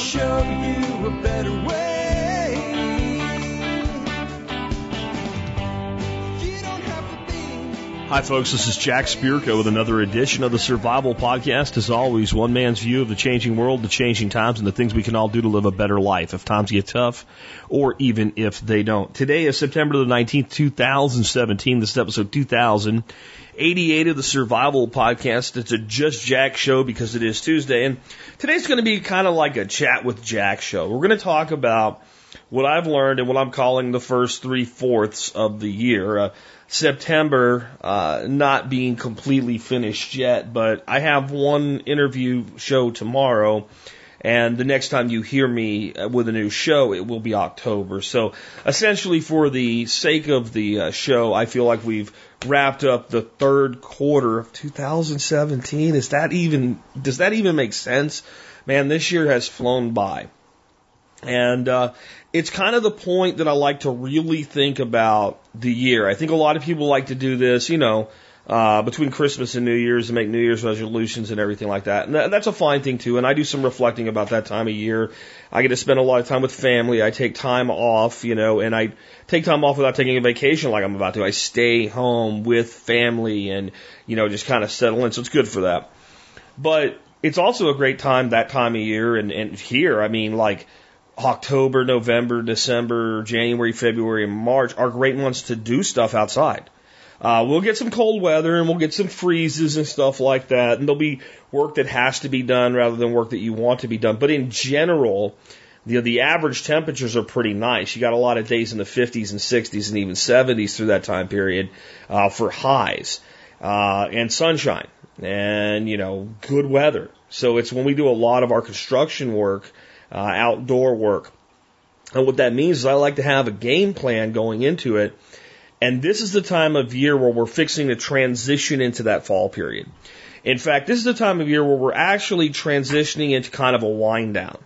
show you a better way. Hi, folks. This is Jack Spirko with another edition of the Survival Podcast. As always, one man's view of the changing world, the changing times, and the things we can all do to live a better life if times get tough or even if they don't. Today is September the 19th, 2017. This is episode 2088 of the Survival Podcast. It's a Just Jack show because it is Tuesday. And today's going to be kind of like a chat with Jack show. We're going to talk about what I've learned and what I'm calling the first three fourths of the year. Uh, September uh, not being completely finished yet, but I have one interview show tomorrow. And the next time you hear me uh, with a new show, it will be October. So essentially, for the sake of the uh, show, I feel like we've wrapped up the third quarter of 2017. Is that even, does that even make sense? Man, this year has flown by. And uh, it's kind of the point that I like to really think about the year. I think a lot of people like to do this, you know, uh, between Christmas and New Year's and make New Year's resolutions and everything like that. And that, that's a fine thing too. And I do some reflecting about that time of year. I get to spend a lot of time with family. I take time off, you know, and I take time off without taking a vacation like I'm about to. I stay home with family and, you know, just kind of settle in. So it's good for that. But it's also a great time that time of year and, and here, I mean, like, October, November, December, January, February, and March are great months to do stuff outside. Uh, we'll get some cold weather and we'll get some freezes and stuff like that. And there'll be work that has to be done rather than work that you want to be done. But in general, the, the average temperatures are pretty nice. You got a lot of days in the 50s and 60s and even 70s through that time period uh, for highs uh, and sunshine and, you know, good weather. So it's when we do a lot of our construction work uh, outdoor work. And what that means is I like to have a game plan going into it. And this is the time of year where we're fixing to transition into that fall period. In fact, this is the time of year where we're actually transitioning into kind of a wind down.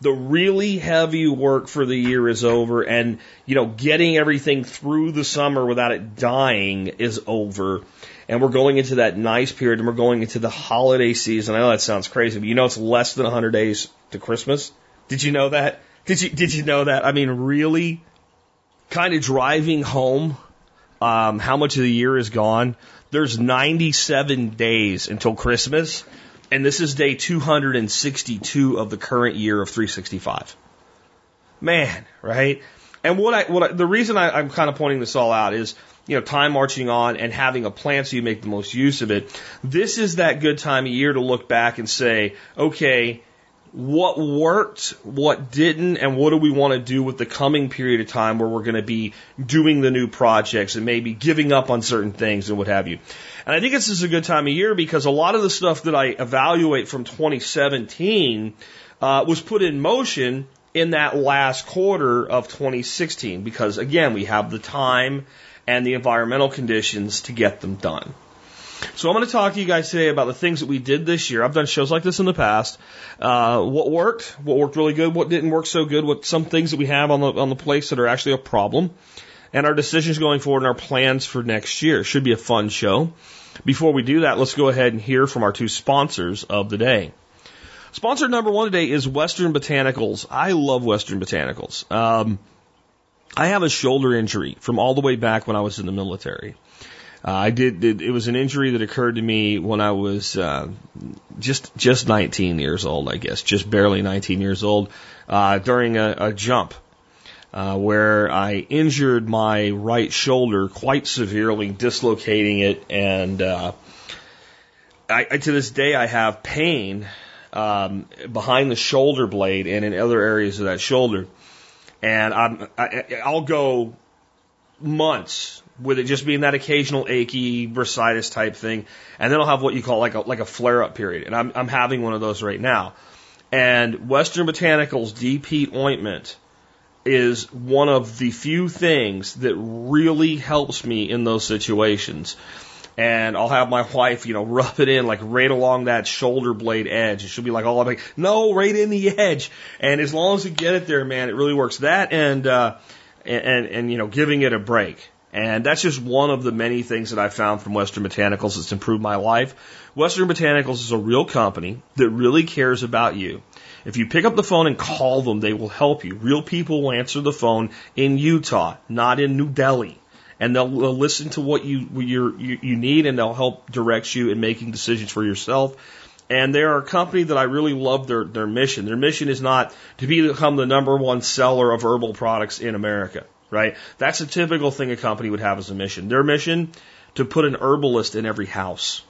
The really heavy work for the year is over and, you know, getting everything through the summer without it dying is over. And we're going into that nice period and we're going into the holiday season. I know that sounds crazy, but you know it's less than 100 days to Christmas. Did you know that? Did you did you know that? I mean, really, kind of driving home, um, how much of the year is gone. There's 97 days until Christmas, and this is day 262 of the current year of 365. Man, right? And what I what I, the reason I, I'm kind of pointing this all out is you know, time marching on and having a plan so you make the most use of it. This is that good time of year to look back and say, okay, what worked, what didn't, and what do we want to do with the coming period of time where we're going to be doing the new projects and maybe giving up on certain things and what have you. And I think this is a good time of year because a lot of the stuff that I evaluate from 2017 uh, was put in motion in that last quarter of 2016 because again, we have the time and the environmental conditions to get them done. So I'm going to talk to you guys today about the things that we did this year. I've done shows like this in the past. Uh, what worked, what worked really good, what didn't work so good, what some things that we have on the on the place that are actually a problem, and our decisions going forward and our plans for next year. Should be a fun show. Before we do that, let's go ahead and hear from our two sponsors of the day. Sponsor number one today is Western Botanicals. I love Western Botanicals. Um, I have a shoulder injury from all the way back when I was in the military. Uh, I did, it, it was an injury that occurred to me when I was uh, just just 19 years old, I guess, just barely 19 years old, uh, during a, a jump. Uh, where I injured my right shoulder quite severely, dislocating it, and uh, I, I, to this day I have pain um, behind the shoulder blade and in other areas of that shoulder and I'm, I, I'll go months with it just being that occasional achy bursitis type thing, and then I'll have what you call like a like a flare up period, and I'm I'm having one of those right now. And Western Botanicals deep heat ointment is one of the few things that really helps me in those situations and I'll have my wife, you know, rub it in like right along that shoulder blade edge. And she'll be like, oh, like, no, right in the edge. And as long as you get it there, man, it really works. That and, uh, and, and, and, you know, giving it a break. And that's just one of the many things that I found from Western Botanicals that's improved my life. Western Botanicals is a real company that really cares about you. If you pick up the phone and call them, they will help you. Real people will answer the phone in Utah, not in New Delhi. And they'll, they'll listen to what you, you, you need and they'll help direct you in making decisions for yourself. And they're a company that I really love their, their mission. Their mission is not to become the number one seller of herbal products in America, right? That's a typical thing a company would have as a mission. Their mission, to put an herbalist in every house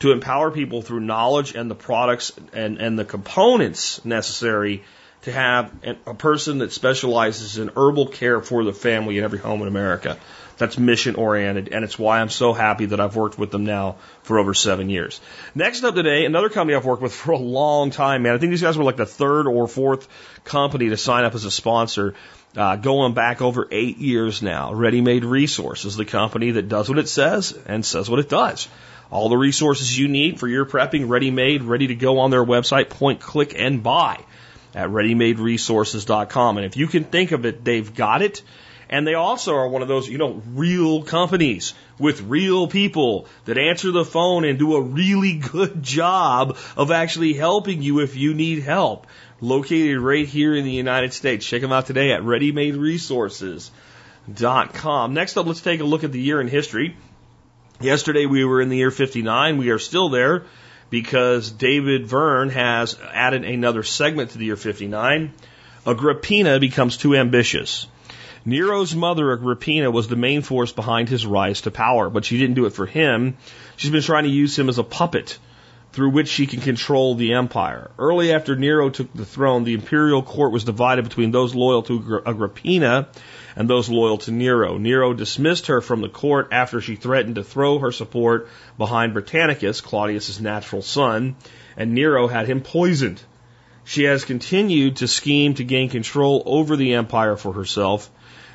to empower people through knowledge and the products and, and the components necessary to have a person that specializes in herbal care for the family in every home in America. That's mission oriented, and it's why I'm so happy that I've worked with them now for over seven years. Next up today, another company I've worked with for a long time, man. I think these guys were like the third or fourth company to sign up as a sponsor. Uh, going back over eight years now. Ready Made Resources, the company that does what it says and says what it does. All the resources you need for your prepping, ready made, ready to go on their website, point, click, and buy at readymaderesources.com. And if you can think of it, they've got it. And they also are one of those, you know, real companies with real people that answer the phone and do a really good job of actually helping you if you need help. Located right here in the United States. Check them out today at readymaderesources.com. Next up, let's take a look at the year in history. Yesterday we were in the year 59. We are still there because David Verne has added another segment to the year 59. Agrippina becomes too ambitious. Nero's mother, Agrippina, was the main force behind his rise to power, but she didn't do it for him. She's been trying to use him as a puppet through which she can control the empire. Early after Nero took the throne, the imperial court was divided between those loyal to Agrippina and those loyal to Nero. Nero dismissed her from the court after she threatened to throw her support behind Britannicus, Claudius's natural son, and Nero had him poisoned. She has continued to scheme to gain control over the empire for herself.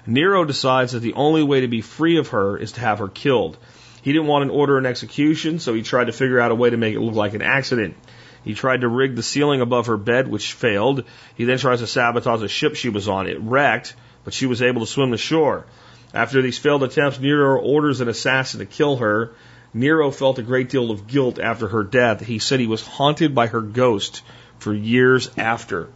Nero decides that the only way to be free of her is to have her killed. He didn't want an order and execution, so he tried to figure out a way to make it look like an accident. He tried to rig the ceiling above her bed, which failed. He then tries to sabotage a ship she was on. It wrecked, but she was able to swim to shore. After these failed attempts, Nero orders an assassin to kill her. Nero felt a great deal of guilt after her death. He said he was haunted by her ghost for years after.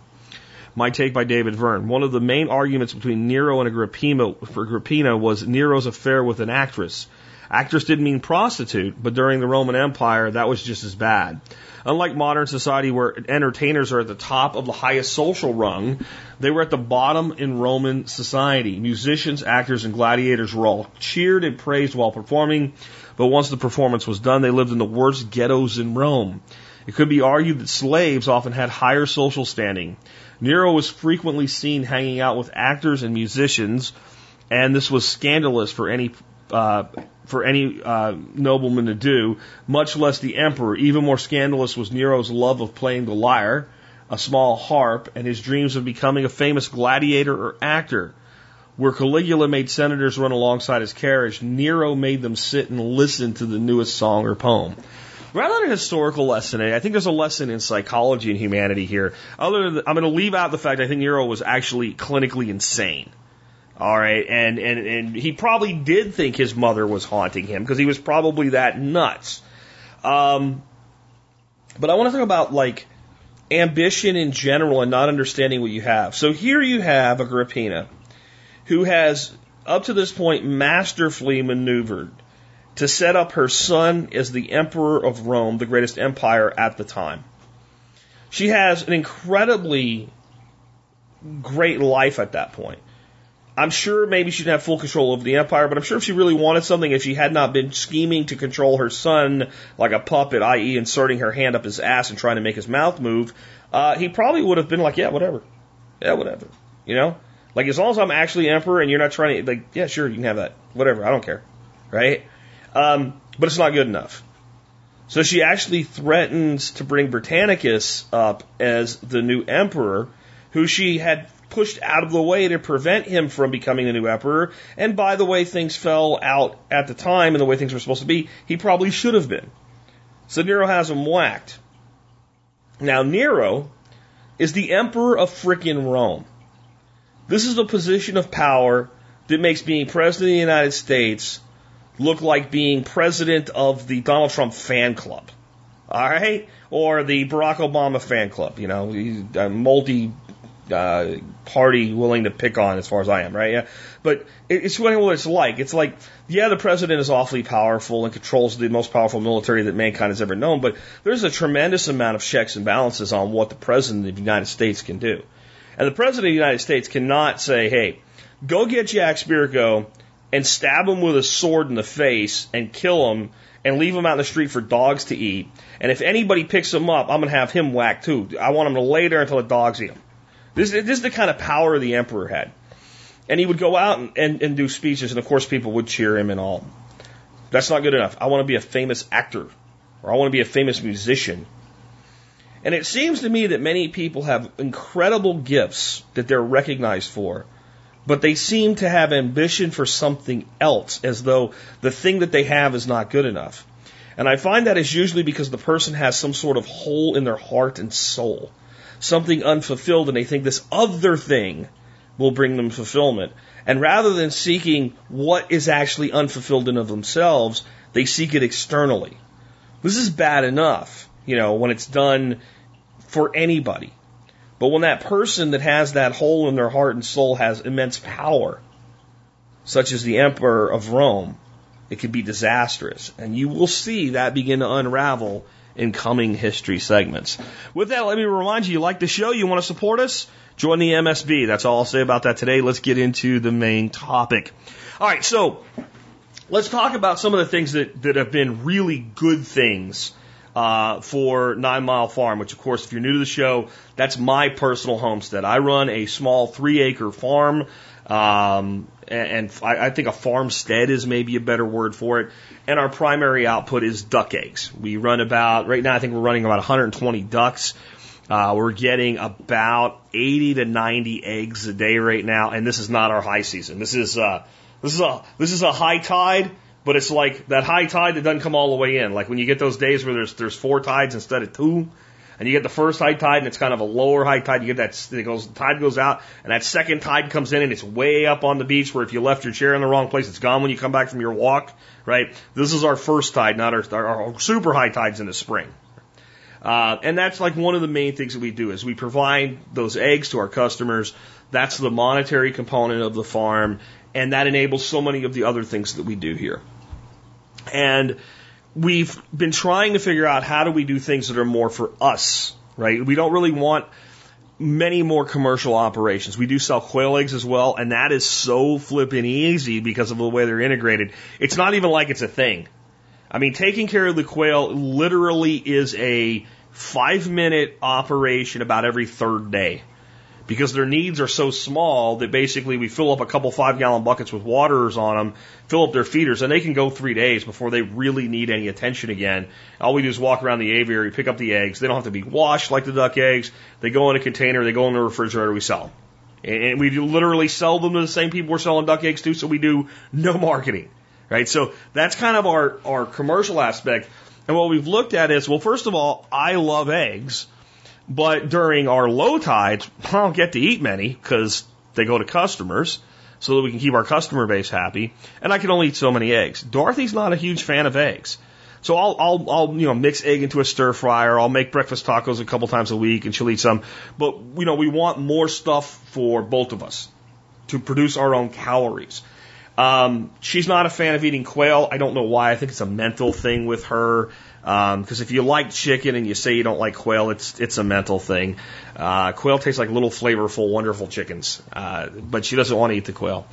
My take by David Verne. One of the main arguments between Nero and Agrippina, Agrippina was Nero's affair with an actress. Actress didn't mean prostitute, but during the Roman Empire, that was just as bad. Unlike modern society where entertainers are at the top of the highest social rung, they were at the bottom in Roman society. Musicians, actors, and gladiators were all cheered and praised while performing, but once the performance was done, they lived in the worst ghettos in Rome. It could be argued that slaves often had higher social standing. Nero was frequently seen hanging out with actors and musicians, and this was scandalous for any uh, for any uh, nobleman to do, much less the emperor. Even more scandalous was Nero's love of playing the lyre, a small harp, and his dreams of becoming a famous gladiator or actor. Where Caligula made senators run alongside his carriage, Nero made them sit and listen to the newest song or poem. Rather than a historical lesson, I think there's a lesson in psychology and humanity here. Other than, I'm going to leave out the fact I think Nero was actually clinically insane. All right, and and and he probably did think his mother was haunting him because he was probably that nuts. Um, but I want to talk about like ambition in general and not understanding what you have. So here you have Agrippina, who has up to this point masterfully maneuvered to set up her son as the emperor of Rome, the greatest empire at the time. She has an incredibly great life at that point. I'm sure maybe she didn't have full control over the empire, but I'm sure if she really wanted something, if she had not been scheming to control her son like a puppet, i.e., inserting her hand up his ass and trying to make his mouth move, uh, he probably would have been like, yeah, whatever. Yeah, whatever. You know? Like, as long as I'm actually emperor and you're not trying to, like, yeah, sure, you can have that. Whatever. I don't care. Right? Um, but it's not good enough. So she actually threatens to bring Britannicus up as the new emperor, who she had pushed out of the way to prevent him from becoming the new emperor. And by the way things fell out at the time and the way things were supposed to be, he probably should have been. So Nero has him whacked. Now, Nero is the emperor of frickin' Rome. This is a position of power that makes being president of the United States look like being president of the Donald Trump fan club. All right, or the Barack Obama fan club. You know, a multi uh, party willing to pick on as far as I am, right? Yeah. But it's what it's like. It's like, yeah, the president is awfully powerful and controls the most powerful military that mankind has ever known, but there's a tremendous amount of checks and balances on what the president of the United States can do. And the president of the United States cannot say, hey, go get Jack Spirko and stab him with a sword in the face and kill him and leave him out in the street for dogs to eat. And if anybody picks him up, I'm going to have him whacked too. I want him to lay there until the dogs eat him. This, this is the kind of power the emperor had. And he would go out and, and, and do speeches, and of course people would cheer him and all. That's not good enough. I want to be a famous actor, or I want to be a famous musician. And it seems to me that many people have incredible gifts that they're recognized for, but they seem to have ambition for something else, as though the thing that they have is not good enough. And I find that is usually because the person has some sort of hole in their heart and soul something unfulfilled and they think this other thing will bring them fulfillment. And rather than seeking what is actually unfulfilled in of themselves, they seek it externally. This is bad enough, you know, when it's done for anybody. But when that person that has that hole in their heart and soul has immense power, such as the emperor of Rome, it can be disastrous. And you will see that begin to unravel in coming history segments. With that, let me remind you, you like the show, you want to support us? Join the MSB. That's all I'll say about that today. Let's get into the main topic. All right, so let's talk about some of the things that, that have been really good things uh, for Nine Mile Farm, which, of course, if you're new to the show, that's my personal homestead. I run a small three acre farm. Um, and, I think a farmstead is maybe a better word for it. And our primary output is duck eggs. We run about, right now, I think we're running about 120 ducks. Uh, we're getting about 80 to 90 eggs a day right now, and this is not our high season. This is uh, this is a this is a high tide, but it's like that high tide that doesn't come all the way in. Like when you get those days where there's there's four tides instead of two, and you get the first high tide and it's kind of a lower high tide. You get that it goes tide goes out and that second tide comes in and it's way up on the beach where if you left your chair in the wrong place, it's gone when you come back from your walk. Right? This is our first tide, not our, our, our super high tides in the spring. Uh, and that's like one of the main things that we do is we provide those eggs to our customers. That's the monetary component of the farm, and that enables so many of the other things that we do here. And we've been trying to figure out how do we do things that are more for us, right? We don't really want many more commercial operations. We do sell quail eggs as well, and that is so flippin' easy because of the way they're integrated. It's not even like it's a thing. I mean, taking care of the quail literally is a five minute operation about every third day because their needs are so small that basically we fill up a couple five gallon buckets with waters on them, fill up their feeders, and they can go three days before they really need any attention again. All we do is walk around the aviary, pick up the eggs. They don't have to be washed like the duck eggs. They go in a container, they go in the refrigerator, we sell them. And we literally sell them to the same people we're selling duck eggs to, so we do no marketing. Right? So that's kind of our, our commercial aspect. And what we've looked at is, well, first of all, I love eggs. But during our low tides, I don't get to eat many because they go to customers so that we can keep our customer base happy. And I can only eat so many eggs. Dorothy's not a huge fan of eggs. So I'll, I'll, I'll, you know, mix egg into a stir fryer. I'll make breakfast tacos a couple times a week and she'll eat some. But, you know, we want more stuff for both of us to produce our own calories. Um, she's not a fan of eating quail. I don't know why. I think it's a mental thing with her. Because um, if you like chicken and you say you don't like quail, it's it's a mental thing. Uh, quail tastes like little flavorful, wonderful chickens, uh, but she doesn't want to eat the quail.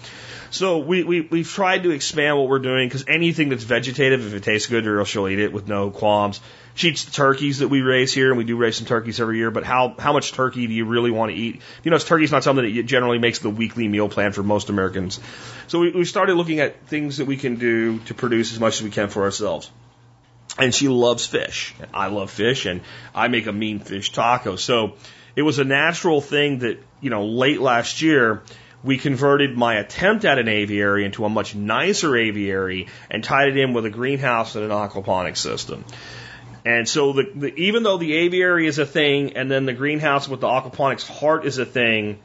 So we, we we've tried to expand what we're doing because anything that's vegetative, if it tastes good, or she'll eat it with no qualms. She eats the turkeys that we raise here, and we do raise some turkeys every year. But how how much turkey do you really want to eat? You know, turkey's not something that generally makes the weekly meal plan for most Americans. So we, we started looking at things that we can do to produce as much as we can for ourselves and she loves fish. And I love fish, and I make a mean fish taco. So it was a natural thing that you know late last year we converted my attempt at an aviary into a much nicer aviary and tied it in with a greenhouse and an aquaponics system. And so the, the, even though the aviary is a thing and then the greenhouse with the aquaponics heart is a thing,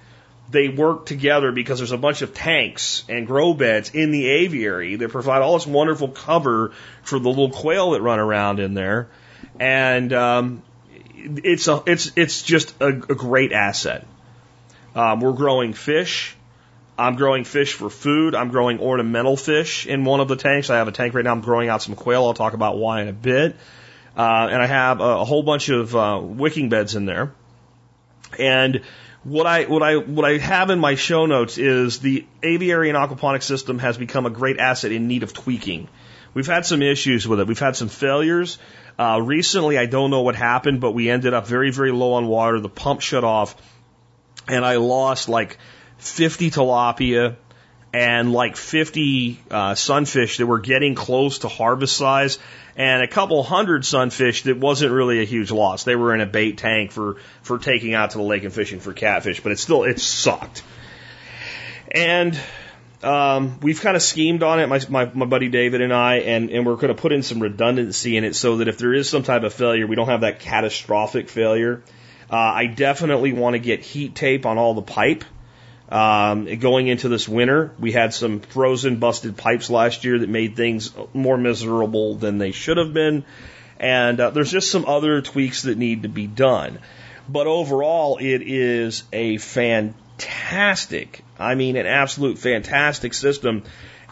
they work together because there's a bunch of tanks and grow beds in the aviary that provide all this wonderful cover for the little quail that run around in there. and um, it's a it's it's just a, a great asset. Um, we're growing fish. I'm growing fish for food. I'm growing ornamental fish in one of the tanks. I have a tank right now. I'm growing out some quail. I'll talk about why in a bit. Uh, and I have a, a whole bunch of uh, wicking beds in there. And what I what I what I have in my show notes is the aviary and aquaponics system has become a great asset in need of tweaking. We've had some issues with it. We've had some failures. Uh, recently, I don't know what happened, but we ended up very very low on water. The pump shut off, and I lost like 50 tilapia and like 50 uh, sunfish that were getting close to harvest size and a couple hundred sunfish that wasn't really a huge loss. They were in a bait tank for, for taking out to the lake and fishing for catfish, but it still, it sucked. And, um, we've kind of schemed on it, my, my, my buddy David and I, and, and we're going to put in some redundancy in it so that if there is some type of failure, we don't have that catastrophic failure. Uh, I definitely want to get heat tape on all the pipe um, going into this winter, we had some frozen, busted pipes last year that made things more miserable than they should have been. And uh, there's just some other tweaks that need to be done. But overall, it is a fantastic, I mean, an absolute fantastic system.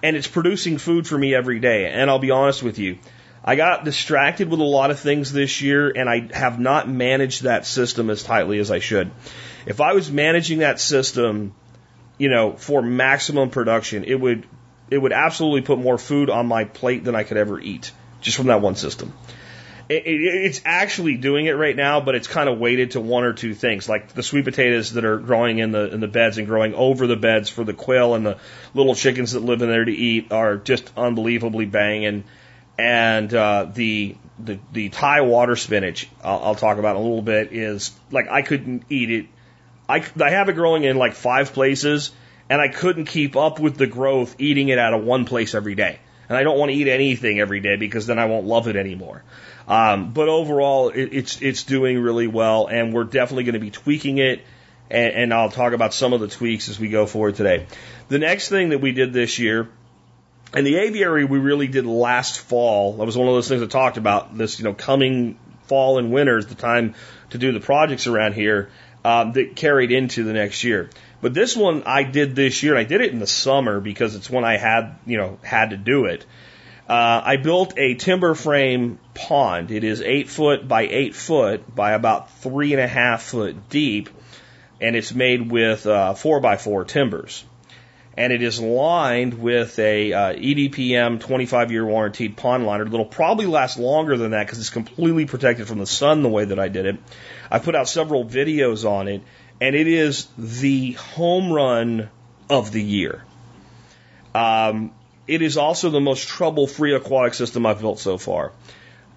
And it's producing food for me every day. And I'll be honest with you, I got distracted with a lot of things this year, and I have not managed that system as tightly as I should. If I was managing that system you know, for maximum production, it would it would absolutely put more food on my plate than I could ever eat just from that one system. It, it, it's actually doing it right now, but it's kind of weighted to one or two things, like the sweet potatoes that are growing in the in the beds and growing over the beds for the quail and the little chickens that live in there to eat are just unbelievably banging, and uh, the the the Thai water spinach I'll, I'll talk about in a little bit is like I couldn't eat it I, I have it growing in like five places, and I couldn't keep up with the growth eating it out of one place every day. And I don't want to eat anything every day because then I won't love it anymore. Um, but overall, it, it's it's doing really well, and we're definitely going to be tweaking it. And, and I'll talk about some of the tweaks as we go forward today. The next thing that we did this year, and the aviary we really did last fall. That was one of those things I talked about. This, you know, coming fall and winter is the time to do the projects around here um, that carried into the next year. But this one I did this year, I did it in the summer because it's when I had, you know, had to do it. Uh, I built a timber frame pond. It is eight foot by eight foot by about three and a half foot deep, and it's made with uh, four by four timbers. And it is lined with a uh, EDPM 25 year warranted pond liner that'll probably last longer than that because it's completely protected from the sun the way that I did it. I put out several videos on it, and it is the home run of the year. Um, it is also the most trouble free aquatic system I've built so far.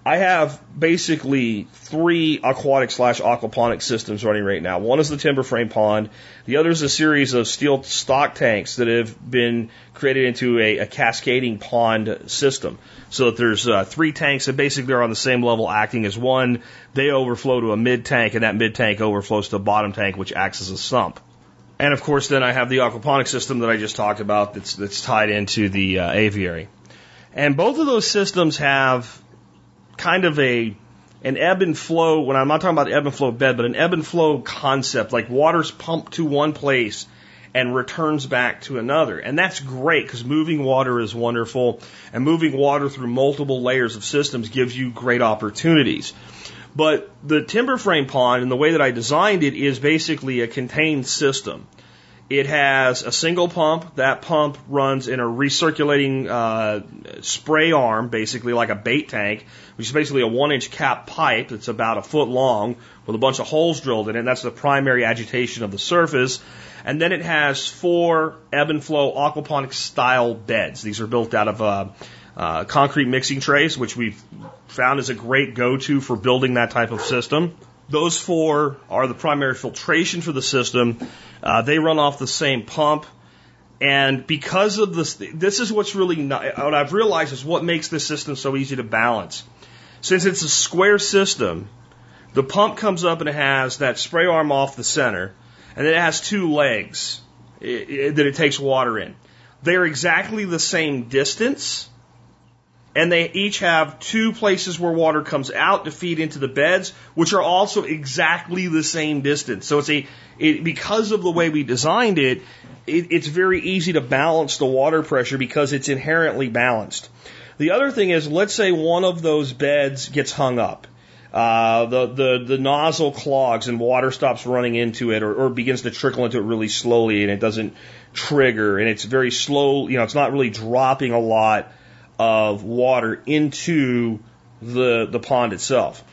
I have basically three aquatic slash aquaponic systems running right now. One is the timber frame pond. The other is a series of steel stock tanks that have been created into a, a cascading pond system. So that there's uh, three tanks that basically are on the same level acting as one. They overflow to a mid tank and that mid tank overflows to a bottom tank which acts as a sump. And of course then I have the aquaponic system that I just talked about that's, that's tied into the uh, aviary. And both of those systems have kind of a an ebb and flow. When I'm not talking about ebb and flow bed, but an ebb and flow concept, like water's pumped to one place and returns back to another. And that's great because moving water is wonderful and moving water through multiple layers of systems gives you great opportunities. But the timber frame pond and the way that I designed it is basically a contained system. It has a single pump. That pump runs in a recirculating uh, spray arm, basically like a bait tank, which is basically a one inch cap pipe that's about a foot long with a bunch of holes drilled in it. And that's the primary agitation of the surface. And then it has four ebb and flow aquaponics style beds. These are built out of uh, uh, concrete mixing trays, which we've found is a great go to for building that type of system. Those four are the primary filtration for the system. Uh, they run off the same pump. And because of this, this is what's really not, what I've realized is what makes this system so easy to balance. Since it's a square system, the pump comes up and it has that spray arm off the center, and then it has two legs that it takes water in. They're exactly the same distance, And they each have two places where water comes out to feed into the beds, which are also exactly the same distance. So it's a, it, because of the way we designed it, it, it's very easy to balance the water pressure because it's inherently balanced. The other thing is, let's say one of those beds gets hung up. Uh, the, the, the nozzle clogs and water stops running into it or, or begins to trickle into it really slowly and it doesn't trigger and it's very slow, you know, it's not really dropping a lot of water into the, the pond itself.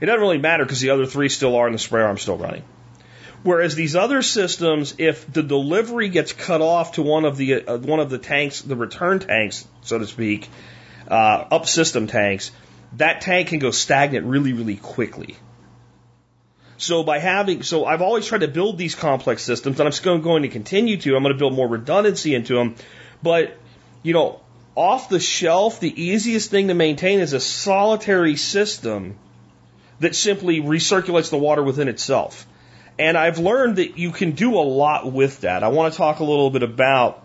It doesn't really matter because the other three still are and the sprayer arm's still running. Whereas these other systems, if the delivery gets cut off to one of the uh, one of the tanks, the return tanks, so to speak, uh, up system tanks, that tank can go stagnant really, really quickly. So by having, so I've always tried to build these complex systems, and I'm still going to continue to. I'm going to build more redundancy into them, but you know, off the shelf, the easiest thing to maintain is a solitary system that simply recirculates the water within itself. And I've learned that you can do a lot with that. I want to talk a little bit about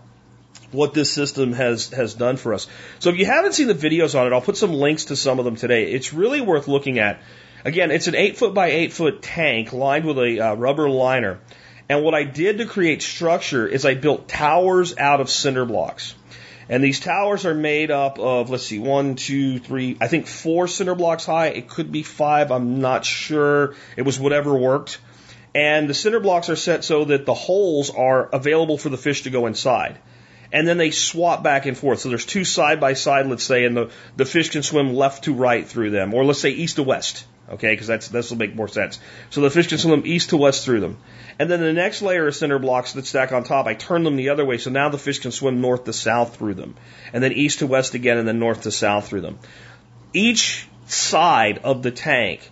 what this system has has done for us. So if you haven't seen the videos on it, I'll put some links to some of them today. It's really worth looking at. Again, it's an eight foot by eight foot tank lined with a uh, rubber liner. And what I did to create structure is I built towers out of cinder blocks. And these towers are made up of, let's see, one, two, three, I think four cinder blocks high. It could be five. I'm not sure. It was whatever worked. And the cinder blocks are set so that the holes are available for the fish to go inside. And then they swap back and forth. So there's two side by side, let's say, and the, the fish can swim left to right through them. Or let's say east to west. Okay, because that's this will make more sense. So the fish can swim east to west through them. And then the next layer of cinder blocks that stack on top, I turn them the other way, so now the fish can swim north to south through them. And then east to west again, and then north to south through them. Each side of the tank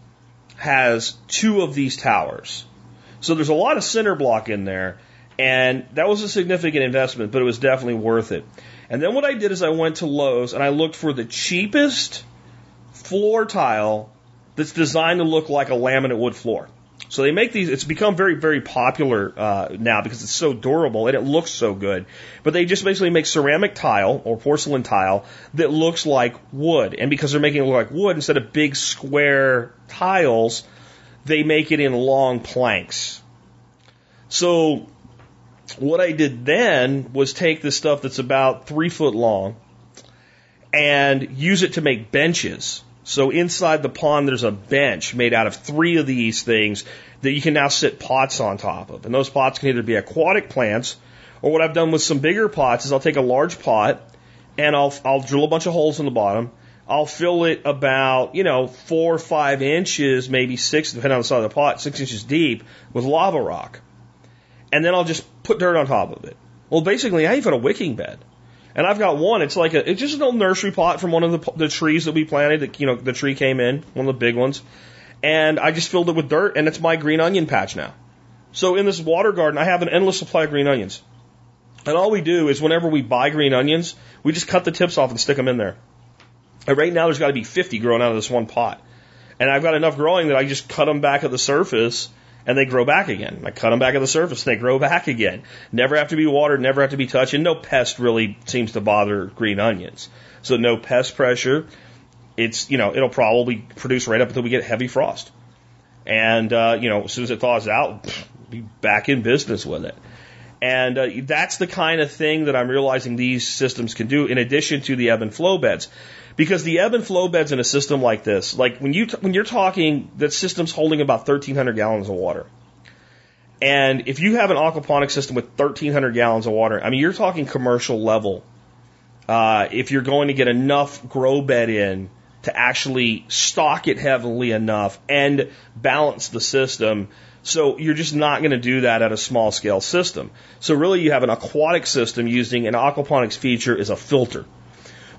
has two of these towers. So there's a lot of cinder block in there, and that was a significant investment, but it was definitely worth it. And then what I did is I went to Lowe's and I looked for the cheapest floor tile that's designed to look like a laminate wood floor. So they make these, it's become very, very popular uh, now because it's so durable and it looks so good. But they just basically make ceramic tile or porcelain tile that looks like wood. And because they're making it look like wood instead of big square tiles, they make it in long planks. So what I did then was take this stuff that's about three foot long and use it to make benches. So inside the pond, there's a bench made out of three of these things that you can now sit pots on top of. And those pots can either be aquatic plants, or what I've done with some bigger pots is I'll take a large pot and I'll, I'll drill a bunch of holes in the bottom. I'll fill it about, you know, four or five inches, maybe six, depending on the size of the pot, six inches deep with lava rock. And then I'll just put dirt on top of it. Well, basically, I even a wicking bed. And I've got one. It's like a, it's just an old nursery pot from one of the, the trees that we planted. That you know, the tree came in, one of the big ones, and I just filled it with dirt, and it's my green onion patch now. So in this water garden, I have an endless supply of green onions. And all we do is whenever we buy green onions, we just cut the tips off and stick them in there. And right now, there's got to be 50 growing out of this one pot. And I've got enough growing that I just cut them back at the surface and they grow back again. I cut them back at the surface and they grow back again. Never have to be watered, never have to be touched, and no pest really seems to bother green onions. So no pest pressure. It's, you know, it'll probably produce right up until we get heavy frost. And, uh, you know, as soon as it thaws out, be back in business with it. And uh, that's the kind of thing that I'm realizing these systems can do in addition to the ebb and flow beds. Because the ebb and flow beds in a system like this, like when you, when you're talking that system's holding about 1300 gallons of water. And if you have an aquaponic system with 1300 gallons of water, I mean, you're talking commercial level. Uh, if you're going to get enough grow bed in to actually stock it heavily enough and balance the system so you're just not going to do that at a small scale system. So really you have an aquatic system using an aquaponics feature as a filter.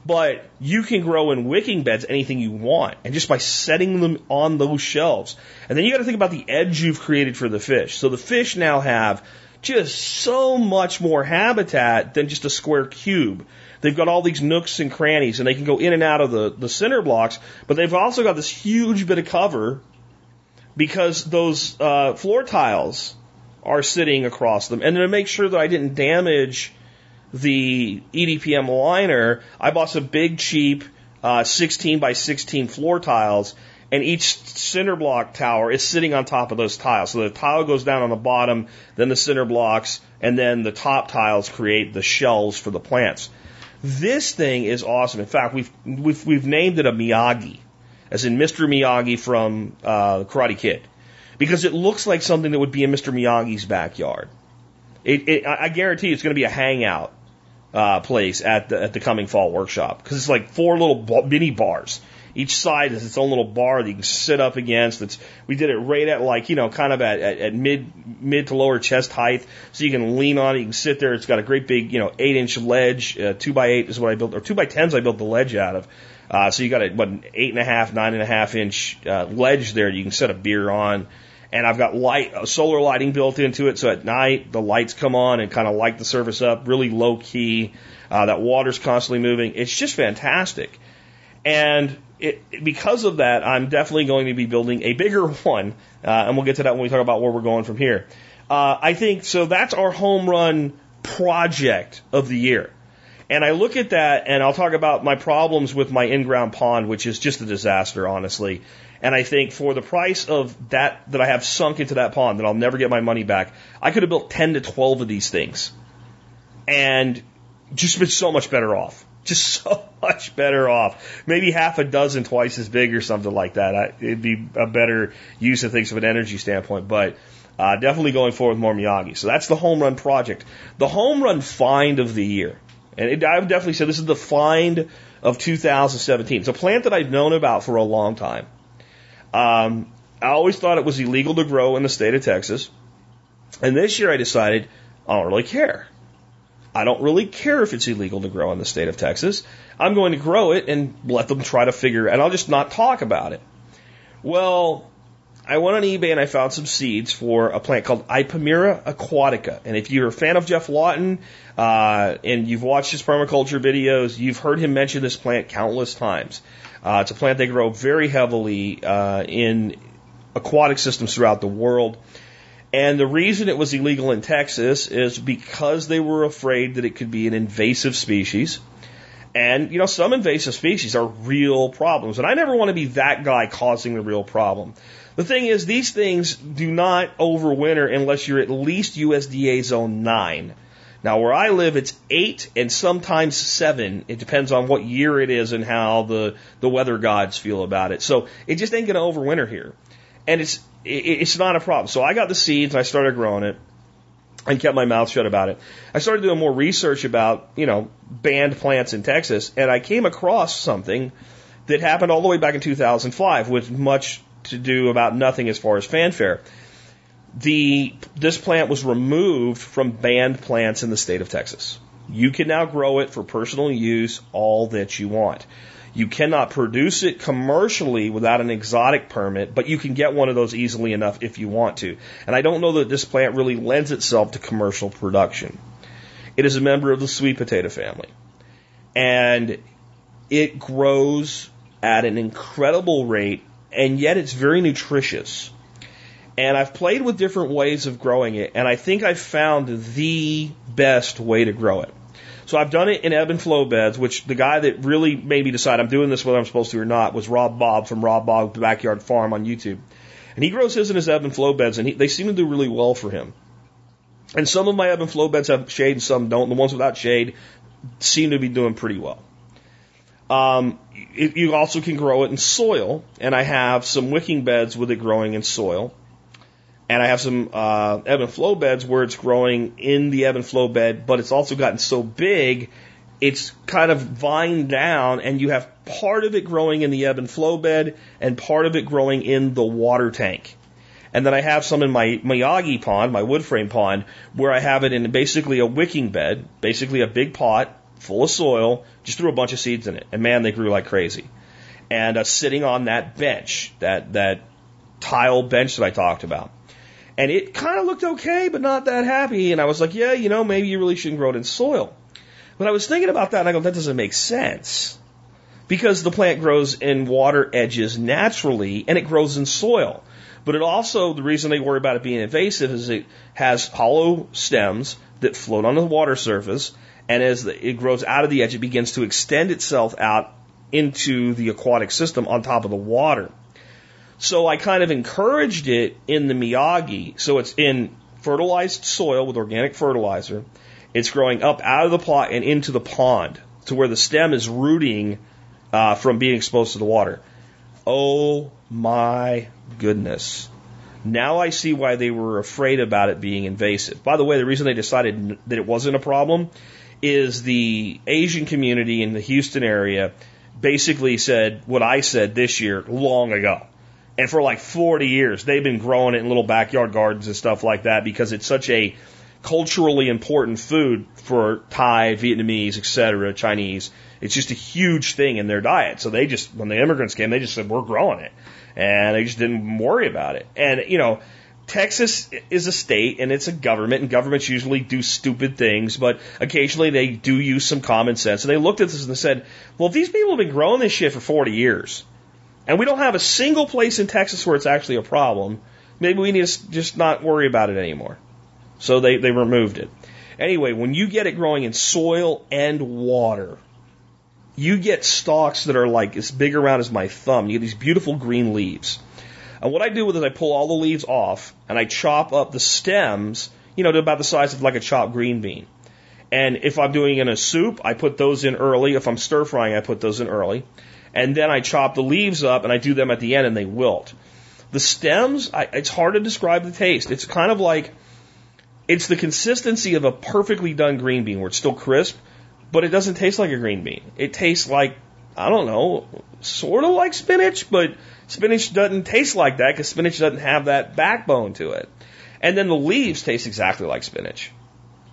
But you can grow in wicking beds anything you want, and just by setting them on those shelves. And then you got to think about the edge you've created for the fish. So the fish now have just so much more habitat than just a square cube. They've got all these nooks and crannies, and they can go in and out of the, the cinder blocks, but they've also got this huge bit of cover because those uh, floor tiles are sitting across them. And to make sure that I didn't damage the EDPM liner, I bought some big, cheap uh, 16 by 16 floor tiles, and each cinder block tower is sitting on top of those tiles. So the tile goes down on the bottom, then the cinder blocks, and then the top tiles create the shells for the plants. This thing is awesome. In fact, we've we've, we've named it a Miyagi, as in Mr. Miyagi from uh, Karate Kid, because it looks like something that would be in Mr. Miyagi's backyard. It, it, I guarantee it's going to be a hangout uh, place at the at the coming fall workshop because it's like four little mini bars. Each side is its own little bar that you can sit up against. It's we did it right at like you know kind of at, at, at mid mid to lower chest height, so you can lean on it. You can sit there. It's got a great big you know eight inch ledge. Uh, two by eight is what I built, or two by tens I built the ledge out of. Uh, so you got a what an eight and a half, nine and a half inch uh, ledge there. You can set a beer on and I've got light, uh, solar lighting built into it. So at night, the lights come on and kind of light the surface up, really low key. Uh, that water's constantly moving. It's just fantastic. And it, because of that, I'm definitely going to be building a bigger one. Uh, and we'll get to that when we talk about where we're going from here. Uh, I think so. That's our home run project of the year. And I look at that and I'll talk about my problems with my in ground pond, which is just a disaster, honestly. And I think for the price of that that I have sunk into that pond, that I'll never get my money back, I could have built 10 to 12 of these things and just been so much better off. Just so much better off. Maybe half a dozen twice as big or something like that. I, it'd be a better use of things from an energy standpoint, but uh, definitely going forward with more Miyagi. So that's the home run project. The home run find of the year. And it, I would definitely say this is the find of 2017. It's a plant that I've known about for a long time. Um, I always thought it was illegal to grow in the state of Texas. And this year I decided I don't really care. I don't really care if it's illegal to grow in the state of Texas. I'm going to grow it and let them try to figure it, and I'll just not talk about it. Well, I went on eBay and I found some seeds for a plant called Ipomoea aquatica. And if you're a fan of Geoff Lawton uh, and you've watched his permaculture videos, you've heard him mention this plant countless times. Uh, it's a plant they grow very heavily uh, in aquatic systems throughout the world. And the reason it was illegal in Texas is because they were afraid that it could be an invasive species. And, you know, some invasive species are real problems. And I never want to be that guy causing the real problem. The thing is, these things do not overwinter unless you're at least USDA zone 9. Now, where I live, it's eight and sometimes seven. It depends on what year it is and how the, the weather gods feel about it. So it just ain't going to overwinter here. And it's, it, it's not a problem. So I got the seeds and I started growing it and kept my mouth shut about it. I started doing more research about, you know, banned plants in Texas and I came across something that happened all the way back in 2005 with much to do about nothing as far as fanfare the this plant was removed from banned plants in the state of Texas. You can now grow it for personal use all that you want. You cannot produce it commercially without an exotic permit, but you can get one of those easily enough if you want to. And I don't know that this plant really lends itself to commercial production. It is a member of the sweet potato family. And it grows at an incredible rate, and yet it's very nutritious. And I've played with different ways of growing it, and I think I've found the best way to grow it. So I've done it in ebb and flow beds, which the guy that really made me decide I'm doing this whether I'm supposed to or not was Rob Bob from Rob Bob's Backyard Farm on YouTube. And he grows his in his ebb and flow beds, and he, they seem to do really well for him. And some of my ebb and flow beds have shade and some don't. The ones without shade seem to be doing pretty well. Um, it, you also can grow it in soil, and I have some wicking beds with it growing in soil and I have some uh, ebb and flow beds where it's growing in the ebb and flow bed, but it's also gotten so big, it's kind of vined down, and you have part of it growing in the ebb and flow bed and part of it growing in the water tank. And then I have some in my Miyagi pond, my wood frame pond, where I have it in basically a wicking bed, basically a big pot full of soil, just threw a bunch of seeds in it. And man, they grew like crazy. And uh, sitting on that bench, that, that tile bench that I talked about. And it kind of looked okay, but not that happy. And I was like, yeah, you know, maybe you really shouldn't grow it in soil. But I was thinking about that and I go, that doesn't make sense. Because the plant grows in water edges naturally and it grows in soil. But it also, the reason they worry about it being invasive is it has hollow stems that float on the water surface. And as it grows out of the edge, it begins to extend itself out into the aquatic system on top of the water. So I kind of encouraged it in the Miyagi. So it's in fertilized soil with organic fertilizer. It's growing up out of the plot and into the pond to where the stem is rooting uh, from being exposed to the water. Oh my goodness. Now I see why they were afraid about it being invasive. By the way, the reason they decided that it wasn't a problem is the Asian community in the Houston area basically said what I said this year long ago. And for like 40 years, they've been growing it in little backyard gardens and stuff like that because it's such a culturally important food for Thai, Vietnamese, etc., Chinese. It's just a huge thing in their diet. So they just, when the immigrants came, they just said, we're growing it. And they just didn't worry about it. And, you know, Texas is a state and it's a government, and governments usually do stupid things, but occasionally they do use some common sense. And they looked at this and said, well, these people have been growing this shit for 40 years, and we don't have a single place in Texas where it's actually a problem, maybe we need to just not worry about it anymore. So they, they removed it. Anyway, when you get it growing in soil and water, you get stalks that are like as big around as my thumb. You get these beautiful green leaves. And what I do with it is I pull all the leaves off and I chop up the stems, you know, to about the size of like a chopped green bean. And if I'm doing it in a soup, I put those in early. If I'm stir frying, I put those in early. And then I chop the leaves up and I do them at the end and they wilt. The stems, I, it's hard to describe the taste. It's kind of like, it's the consistency of a perfectly done green bean where it's still crisp, but it doesn't taste like a green bean. It tastes like, I don't know, sort of like spinach, but spinach doesn't taste like that because spinach doesn't have that backbone to it. And then the leaves taste exactly like spinach.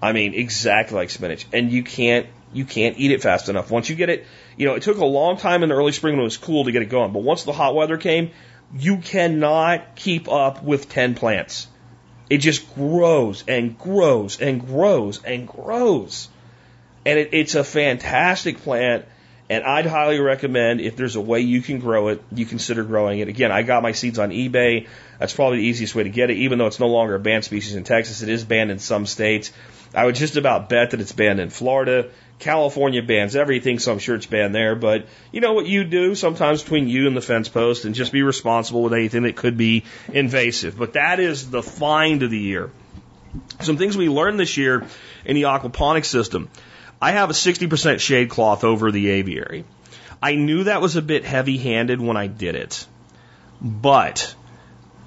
I mean, exactly like spinach. And you can't, you can't eat it fast enough. Once you get it, you know, it took a long time in the early spring when it was cool to get it going. But once the hot weather came, you cannot keep up with 10 plants. It just grows and grows and grows and grows. And it, it's a fantastic plant. And I'd highly recommend if there's a way you can grow it, you consider growing it. Again, I got my seeds on eBay. That's probably the easiest way to get it, even though it's no longer a banned species in Texas. It is banned in some states. I would just about bet that it's banned in Florida. California bans everything, so I'm sure it's banned there. But you know what you do sometimes between you and the fence post and just be responsible with anything that could be invasive. But that is the find of the year. Some things we learned this year in the aquaponics system. I have a 60% shade cloth over the aviary. I knew that was a bit heavy handed when I did it, but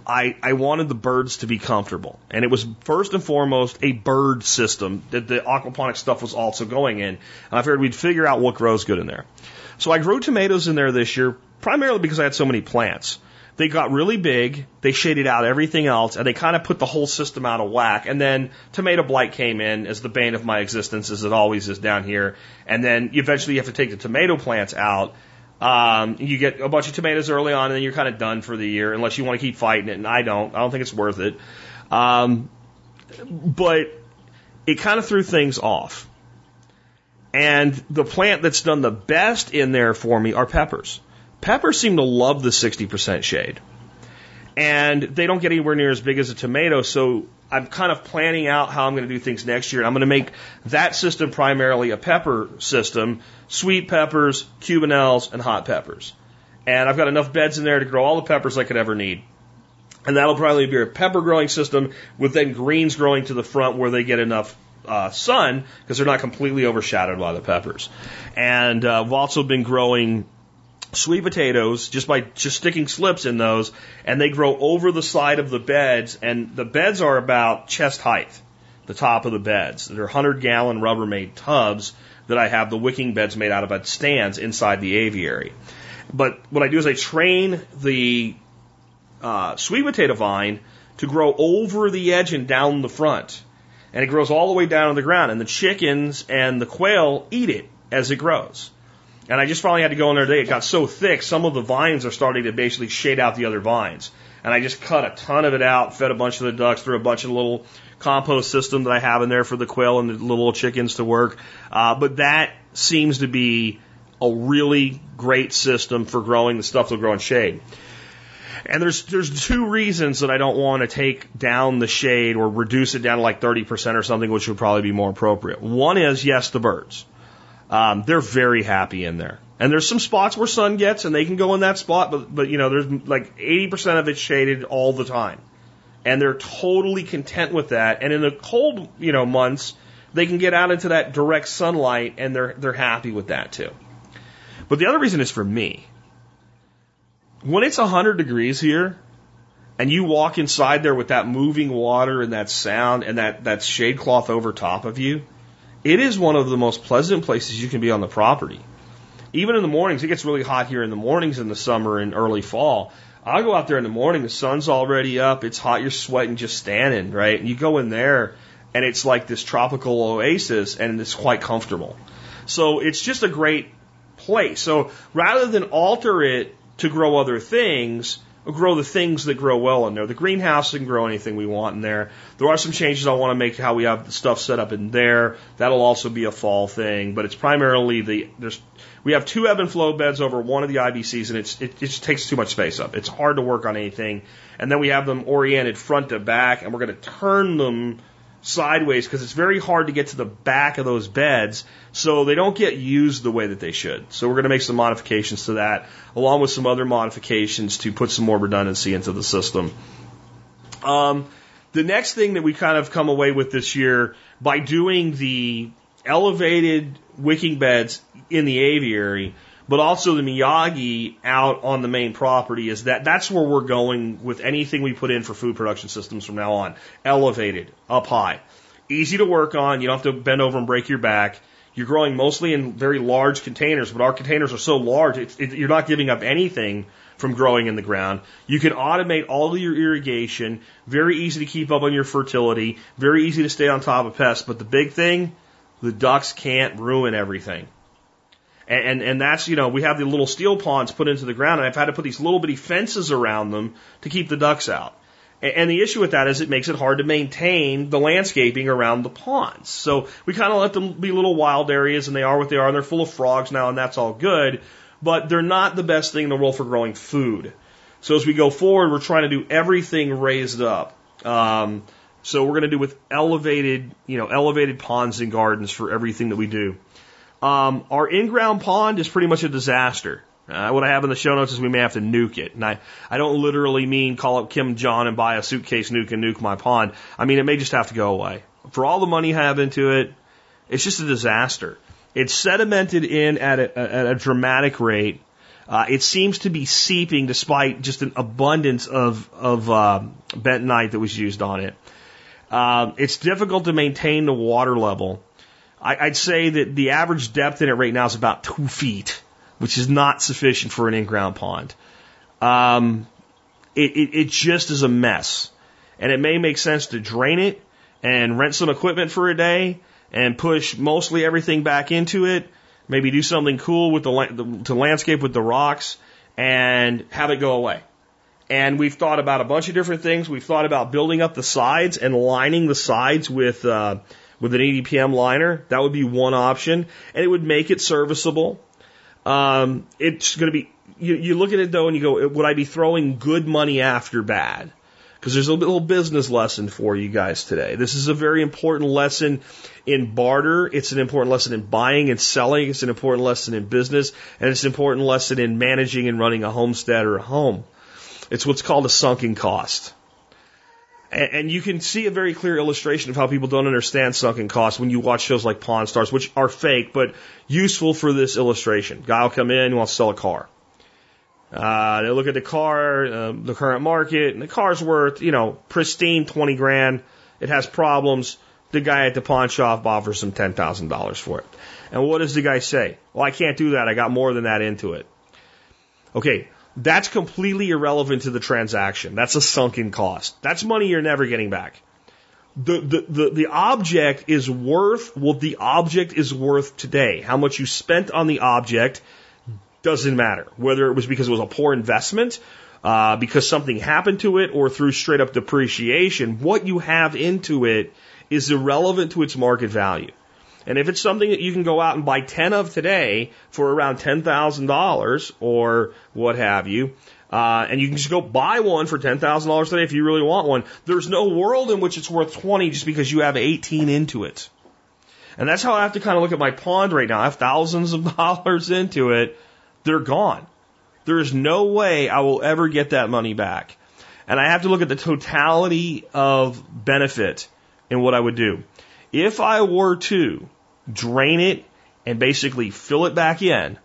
I, I wanted the birds to be comfortable. And it was first and foremost a bird system that the aquaponics stuff was also going in. And I figured we'd figure out what grows good in there. So I grew tomatoes in there this year, primarily because I had so many plants. They got really big, they shaded out everything else, and they kind of put the whole system out of whack. And then tomato blight came in as the bane of my existence, as it always is down here. And then eventually you have to take the tomato plants out. Um, you get a bunch of tomatoes early on, and then you're kind of done for the year, unless you want to keep fighting it. And I don't. I don't think it's worth it. Um, but it kind of threw things off. And the plant that's done the best in there for me are peppers. Peppers seem to love the 60% shade. And they don't get anywhere near as big as a tomato, so I'm kind of planning out how I'm going to do things next year. I'm going to make that system primarily a pepper system, sweet peppers, cubanelles, and hot peppers. And I've got enough beds in there to grow all the peppers I could ever need. And that'll probably be a pepper growing system with then greens growing to the front where they get enough uh, sun because they're not completely overshadowed by the peppers. And uh, I've also been growing sweet potatoes just by just sticking slips in those and they grow over the side of the beds and the beds are about chest height the top of the beds. They're 100 gallon rubbermaid tubs that i have the wicking beds made out of stands inside the aviary. But what i do is i train the uh, sweet potato vine to grow over the edge and down the front. And it grows all the way down to the ground and the chickens and the quail eat it as it grows and I just finally had to go in there today. It got so thick, some of the vines are starting to basically shade out the other vines. And I just cut a ton of it out, fed a bunch of the ducks through a bunch of little compost system that I have in there for the quail and the little chickens to work. Uh, but that seems to be a really great system for growing the stuff that'll grow in shade. And there's there's two reasons that I don't want to take down the shade or reduce it down to like 30% or something, which would probably be more appropriate. One is yes, the birds. Um, they're very happy in there. And there's some spots where sun gets and they can go in that spot, but, but you know, there's like 80% of it shaded all the time. And they're totally content with that. And in the cold, you know, months, they can get out into that direct sunlight and they're, they're happy with that too. But the other reason is for me. When it's 100 degrees here and you walk inside there with that moving water and that sound and that, that shade cloth over top of you, it is one of the most pleasant places you can be on the property even in the mornings, it gets really hot here in the mornings in the summer and early fall. I'll go out there in the morning, the sun's already up, it's hot, you're sweating just standing, right? And you go in there and it's like this tropical oasis and it's quite comfortable. So it's just a great place. So rather than alter it to grow other things, grow the things that grow well in there. The greenhouse can grow anything we want in there. There are some changes I want to make to how we have the stuff set up in there. That'll also be a fall thing, but it's primarily the there's we have two ebb and flow beds over one of the IBCs, and it's it, it just takes too much space up. It's hard to work on anything, and then we have them oriented front to back, and we're going to turn them sideways because it's very hard to get to the back of those beds so they don't get used the way that they should. So we're going to make some modifications to that along with some other modifications to put some more redundancy into the system. Um, the next thing that we kind of come away with this year by doing the elevated wicking beds in the aviary, but also the Miyagi out on the main property is that that's where we're going with anything we put in for food production systems from now on. Elevated, up high. Easy to work on. You don't have to bend over and break your back. You're growing mostly in very large containers, but our containers are so large, it, you're not giving up anything from growing in the ground. You can automate all of your irrigation, very easy to keep up on your fertility, very easy to stay on top of pests. But the big thing, the ducks can't ruin everything. And, and, that's, you know, we have the little steel ponds put into the ground, and I've had to put these little bitty fences around them to keep the ducks out. And, and the issue with that is it makes it hard to maintain the landscaping around the ponds. So we kind of let them be little wild areas, and they are what they are, and they're full of frogs now, and that's all good. But they're not the best thing in the world for growing food. So as we go forward, we're trying to do everything raised up. Um, so we're going to do with elevated, you know, elevated ponds and gardens for everything that we do. Um, our in-ground pond is pretty much a disaster. Uh, what I have in the show notes is we may have to nuke it. And I, I don't literally mean call up Kim Jong and buy a suitcase nuke and nuke my pond. I mean, it may just have to go away. For all the money I have into it, it's just a disaster. It's sedimented in at a, at a dramatic rate. Uh, it seems to be seeping despite just an abundance of, of uh, bentonite that was used on it. Uh, it's difficult to maintain the water level. I'd say that the average depth in it right now is about two feet, which is not sufficient for an in-ground pond. Um, it, it, it just is a mess. And it may make sense to drain it and rent some equipment for a day and push mostly everything back into it. Maybe do something cool with the, the to landscape with the rocks and have it go away. And we've thought about a bunch of different things. We've thought about building up the sides and lining the sides with uh, with an EPDM liner. That would be one option, and it would make it serviceable. Um, it's going to be. You, you look at it though, and you go, would I be throwing good money after bad? Because there's a little business lesson for you guys today. This is a very important lesson in barter. It's an important lesson in buying and selling. It's an important lesson in business, and it's an important lesson in managing and running a homestead or a home. It's what's called a sunken cost. And you can see a very clear illustration of how people don't understand sunken costs when you watch shows like Pawn Stars, which are fake, but useful for this illustration. Guy will come in, wants to sell a car. Uh, they look at the car, uh, the current market, and the car's worth, you know, pristine 20 grand. It has problems. The guy at the pawn shop offers him $10,000 for it. And what does the guy say? Well, I can't do that. I got more than that into it. Okay, that's completely irrelevant to the transaction. That's a sunken cost. That's money you're never getting back. The, the, the, the object is worth what the object is worth today. How much you spent on the object doesn't matter. Whether it was because it was a poor investment, uh, because something happened to it, or through straight up depreciation, what you have into it is irrelevant to its market value. And if it's something that you can go out and buy 10 of today for around $10,000 or what have you, uh, and you can just go buy one for $10,000 today if you really want one, there's no world in which it's worth 20 just because you have 18 into it. And that's how I have to kind of look at my pond right now. I have thousands of dollars into it, They're gone. There is no way I will ever get that money back. And I have to look at the totality of benefit in what I would do. If I were to drain it and basically fill it back in,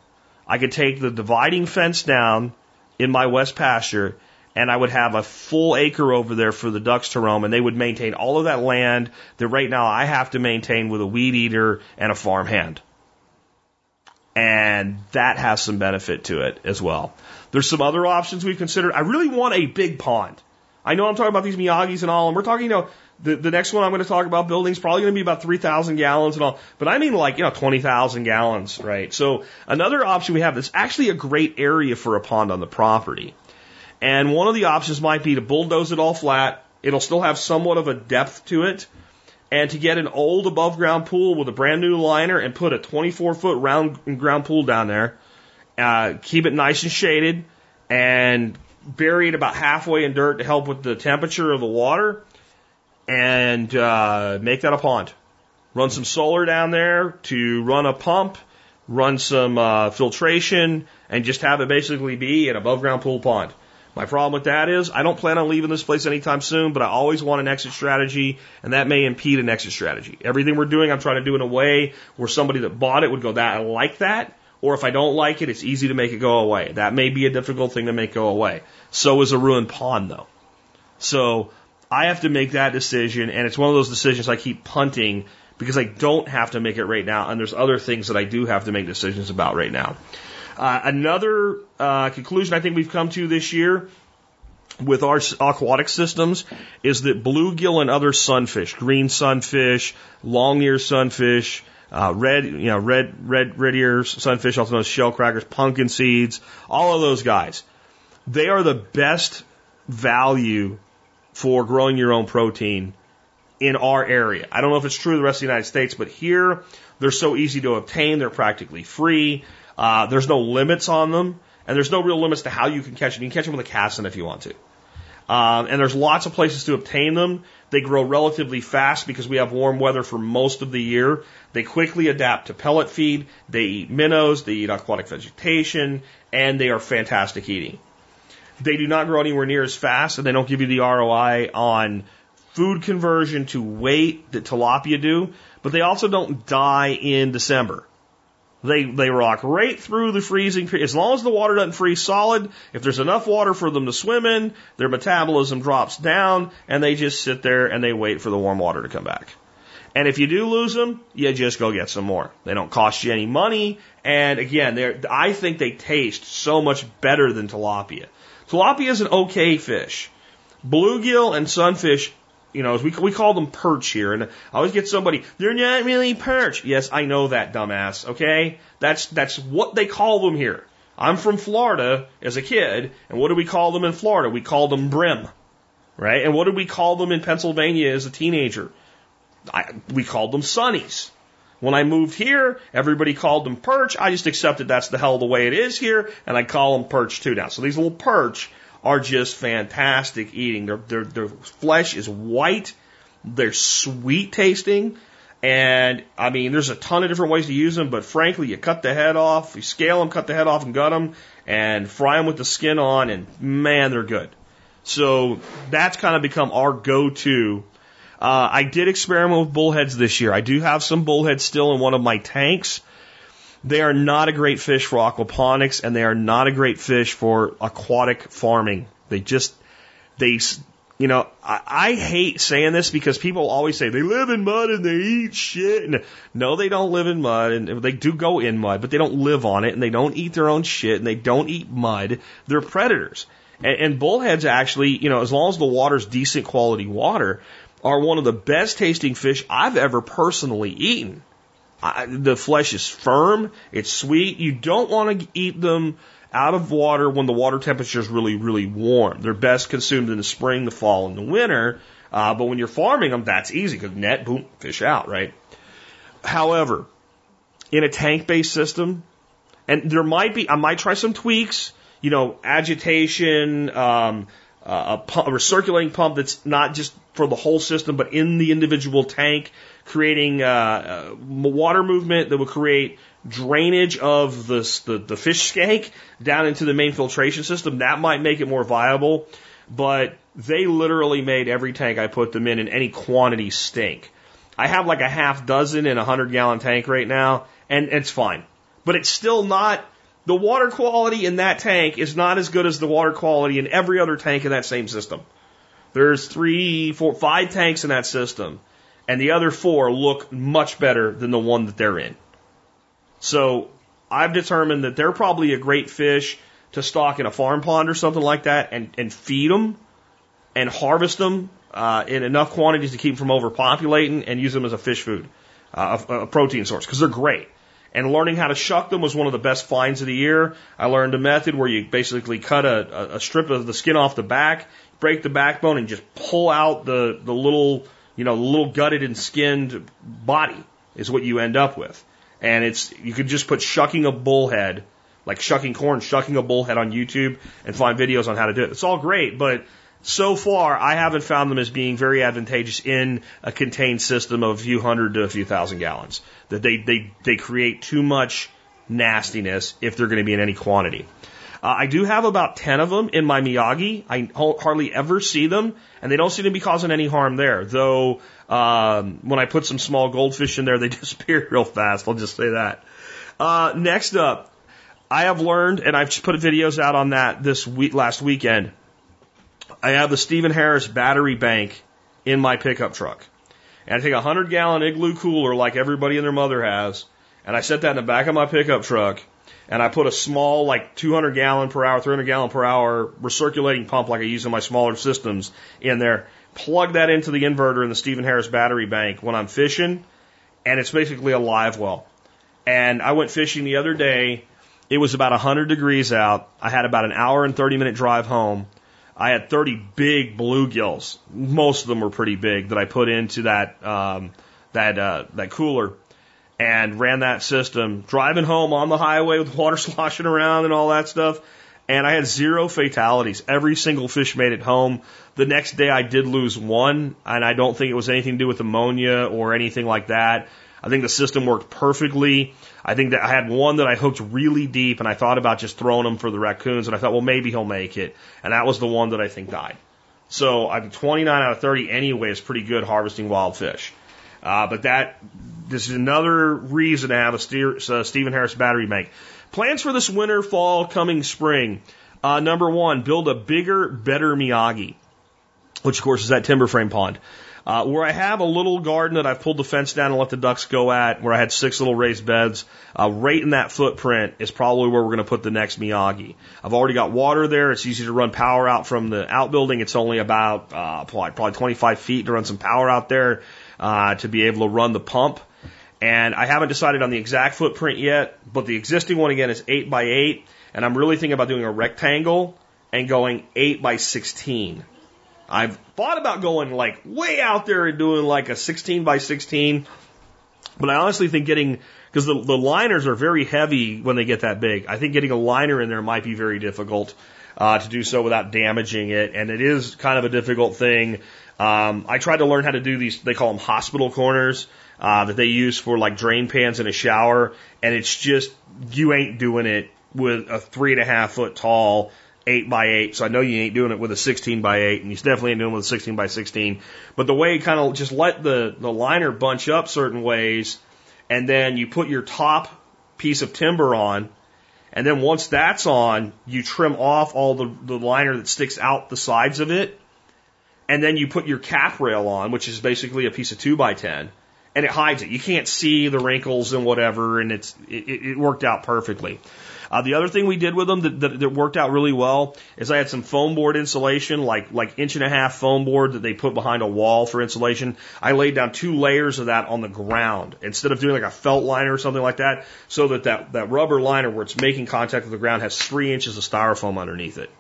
I could take the dividing fence down in my west pasture and I would have a full acre over there for the ducks to roam and they would maintain all of that land that right now I have to maintain with a weed eater and a farm hand. And that has some benefit to it as well. There's some other options we've considered. I really want a big pond. I know I'm talking about these Miyagis and all, and we're talking, you know, the, the next one I'm going to talk about building is probably going to be about 3,000 gallons and all, but I mean like, you know, 20,000 gallons, right? So another option we have that's actually a great area for a pond on the property. And one of the options might be to bulldoze it all flat. It'll still have somewhat of a depth to it. And to get an old above ground pool with a brand new liner and put a 24 foot round ground pool down there, uh, keep it nice and shaded and bury it about halfway in dirt to help with the temperature of the water and uh, make that a pond. Run some solar down there to run a pump, run some uh, filtration, and just have it basically be an above ground pool pond. My problem with that is I don't plan on leaving this place anytime soon, but I always want an exit strategy, and that may impede an exit strategy. Everything we're doing, I'm trying to do in a way where somebody that bought it would go, that I like that, or if I don't like it, it's easy to make it go away. That may be a difficult thing to make go away. So is a ruined pond, though. So I have to make that decision, and it's one of those decisions I keep punting because I don't have to make it right now, and there's other things that I do have to make decisions about right now. Uh, another uh, conclusion I think we've come to this year with our aquatic systems is that bluegill and other sunfish, green sunfish, long ear sunfish, uh, red, you know, red, red, red sunfish, also known as shell crackers, pumpkin seeds, all of those guys, they are the best value for growing your own protein in our area. I don't know if it's true of the rest of the United States, but here they're so easy to obtain. They're practically free. Uh, there's no limits on them, and there's no real limits to how you can catch them. You can catch them with a cast casting if you want to. Um, and there's lots of places to obtain them. They grow relatively fast because we have warm weather for most of the year. They quickly adapt to pellet feed. They eat minnows. They eat aquatic vegetation, and they are fantastic eating. They do not grow anywhere near as fast, and they don't give you the ROI on food conversion to weight that tilapia do, but they also don't die in December. They, they rock right through the freezing period. As long as the water doesn't freeze solid, if there's enough water for them to swim in, their metabolism drops down and they just sit there and they wait for the warm water to come back. And if you do lose them, you just go get some more. They don't cost you any money. And again, they're, I think they taste so much better than tilapia. Tilapia is an okay fish. Bluegill and sunfish, you know, we, we call them perch here. And I always get somebody, they're not really perch. Yes, I know that, dumbass. Okay? That's, that's what they call them here. I'm from Florida as a kid, and what do we call them in Florida? We call them brim. Right? And what did we call them in Pennsylvania as a teenager? I, we called them sunnies. When I moved here, everybody called them perch. I just accepted that's the hell the way it is here, and I call them perch too now. So these little perch are just fantastic eating. Their, their, their flesh is white, they're sweet tasting, and I mean, there's a ton of different ways to use them, but frankly, you cut the head off, you scale them, cut the head off, and gut them, and fry them with the skin on, and man, they're good. So that's kind of become our go to uh, I did experiment with bullheads this year. I do have some bullheads still in one of my tanks. They are not a great fish for aquaponics and they are not a great fish for aquatic farming. They just, they, you know, I, I hate saying this because people always say they live in mud and they eat shit. And no, they don't live in mud and they do go in mud, but they don't live on it and they don't eat their own shit and they don't eat mud. They're predators. And, and bullheads actually, you know, as long as the water's decent quality water, are one of the best tasting fish I've ever personally eaten. I, the flesh is firm, it's sweet. You don't want to eat them out of water when the water temperature is really, really warm. They're best consumed in the spring, the fall, and the winter. Uh, but when you're farming them, that's easy because net, boom, fish out, right? However, in a tank based system, and there might be, I might try some tweaks, you know, agitation, um, uh, a, pump, a recirculating pump that's not just for the whole system, but in the individual tank, creating uh, uh, water movement that will create drainage of the, the, the fish skank down into the main filtration system. That might make it more viable, but they literally made every tank I put them in in any quantity stink. I have like a half dozen in a hundred gallon tank right now, and it's fine. But it's still not the water quality in that tank is not as good as the water quality in every other tank in that same system. There's three, four, five tanks in that system, and the other four look much better than the one that they're in. So I've determined that they're probably a great fish to stock in a farm pond or something like that and, and feed them and harvest them uh, in enough quantities to keep them from overpopulating and use them as a fish food, uh, a, a protein source, because they're great. And learning how to shuck them was one of the best finds of the year. I learned a method where you basically cut a, a strip of the skin off the back, break the backbone, and just pull out the, the little, you know, little gutted and skinned body is what you end up with. And it's, you could just put shucking a bullhead, like shucking corn, shucking a bullhead on YouTube and find videos on how to do it. It's all great, but so far, I haven't found them as being very advantageous in a contained system of a few hundred to a few thousand gallons. That they, they, they create too much nastiness if they're going to be in any quantity. Uh, I do have about 10 of them in my Miyagi. I hardly ever see them, and they don't seem to be causing any harm there. Though, um, when I put some small goldfish in there, they disappear real fast. I'll just say that. Uh, next up, I have learned, and I've just put videos out on that this week, last weekend. I have the Steven Harris battery bank in my pickup truck. And I take a 100 gallon igloo cooler like everybody and their mother has, and I set that in the back of my pickup truck, and I put a small, like 200 gallon per hour, 300 gallon per hour recirculating pump like I use in my smaller systems in there, plug that into the inverter in the Steven Harris battery bank when I'm fishing, and it's basically a live well. And I went fishing the other day. It was about 100 degrees out. I had about an hour and 30 minute drive home. I had 30 big bluegills. Most of them were pretty big that I put into that um, that uh, that cooler and ran that system. Driving home on the highway with water sloshing around and all that stuff. And I had zero fatalities. Every single fish made it home. The next day I did lose one, and I don't think it was anything to do with ammonia or anything like that. I think the system worked perfectly. I think that I had one that I hooked really deep and I thought about just throwing him for the raccoons and I thought, well, maybe he'll make it. And that was the one that I think died. So I'm 29 out of 30 anyway is pretty good harvesting wild fish. Uh, but that, this is another reason to have a steer, uh, Steven Harris battery bank. Plans for this winter, fall, coming spring. Uh, number one, build a bigger, better Miyagi, which of course is that timber frame pond. Uh, where I have a little garden that I've pulled the fence down and let the ducks go at, where I had six little raised beds, uh, right in that footprint is probably where we're going to put the next Miyagi. I've already got water there. It's easy to run power out from the outbuilding. It's only about uh, probably 25 feet to run some power out there uh, to be able to run the pump. And I haven't decided on the exact footprint yet, but the existing one again is 8 by 8 and I'm really thinking about doing a rectangle and going 8 by 16. I've thought about going like way out there and doing like a 16 by 16, but I honestly think getting because the, the liners are very heavy when they get that big. I think getting a liner in there might be very difficult uh, to do so without damaging it, and it is kind of a difficult thing. Um, I tried to learn how to do these. They call them hospital corners uh, that they use for like drain pans in a shower, and it's just you ain't doing it with a three and a half foot tall eight by eight. So I know you ain't doing it with a 16 by eight and you definitely ain't doing it with a 16 by 16. But the way kind of just let the, the liner bunch up certain ways and then you put your top piece of timber on. And then once that's on, you trim off all the, the liner that sticks out the sides of it. And then you put your cap rail on, which is basically a piece of two by 10 and it hides it. You can't see the wrinkles and whatever, and it's it, it worked out perfectly. Uh, the other thing we did with them that, that, that worked out really well is I had some foam board insulation, like like inch and a half foam board that they put behind a wall for insulation. I laid down two layers of that on the ground instead of doing like a felt liner or something like that, so that that, that rubber liner where it's making contact with the ground has three inches of styrofoam underneath it,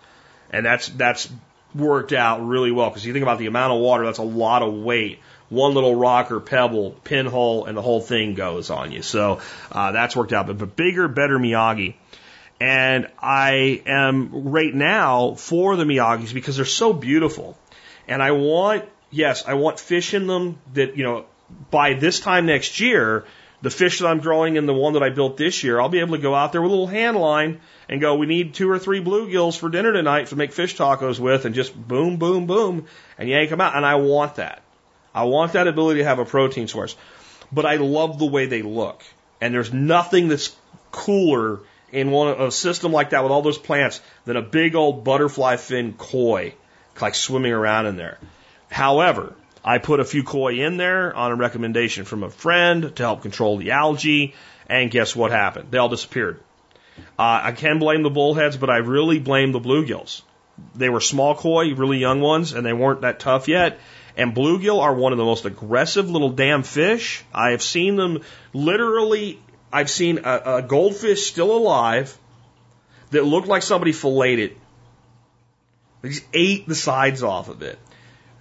and that's that's worked out really well because you think about the amount of water, that's a lot of weight one little rock or pebble, pinhole, and the whole thing goes on you. So uh, that's worked out. But, but bigger, better Miyagi. And I am right now for the Miyagis because they're so beautiful. And I want, yes, I want fish in them that, you know, by this time next year, the fish that I'm growing and the one that I built this year, I'll be able to go out there with a little hand line and go, we need two or three bluegills for dinner tonight to make fish tacos with and just boom, boom, boom and yank them out. And I want that. I want that ability to have a protein source. But I love the way they look. And there's nothing that's cooler in one a system like that with all those plants than a big old butterfly fin koi like swimming around in there. However, I put a few koi in there on a recommendation from a friend to help control the algae, and guess what happened? They all disappeared. Uh, I can blame the bullheads, but I really blame the bluegills. They were small koi, really young ones, and they weren't that tough yet. And bluegill are one of the most aggressive little damn fish. I have seen them literally. I've seen a, a goldfish still alive that looked like somebody filleted it. They just ate the sides off of it.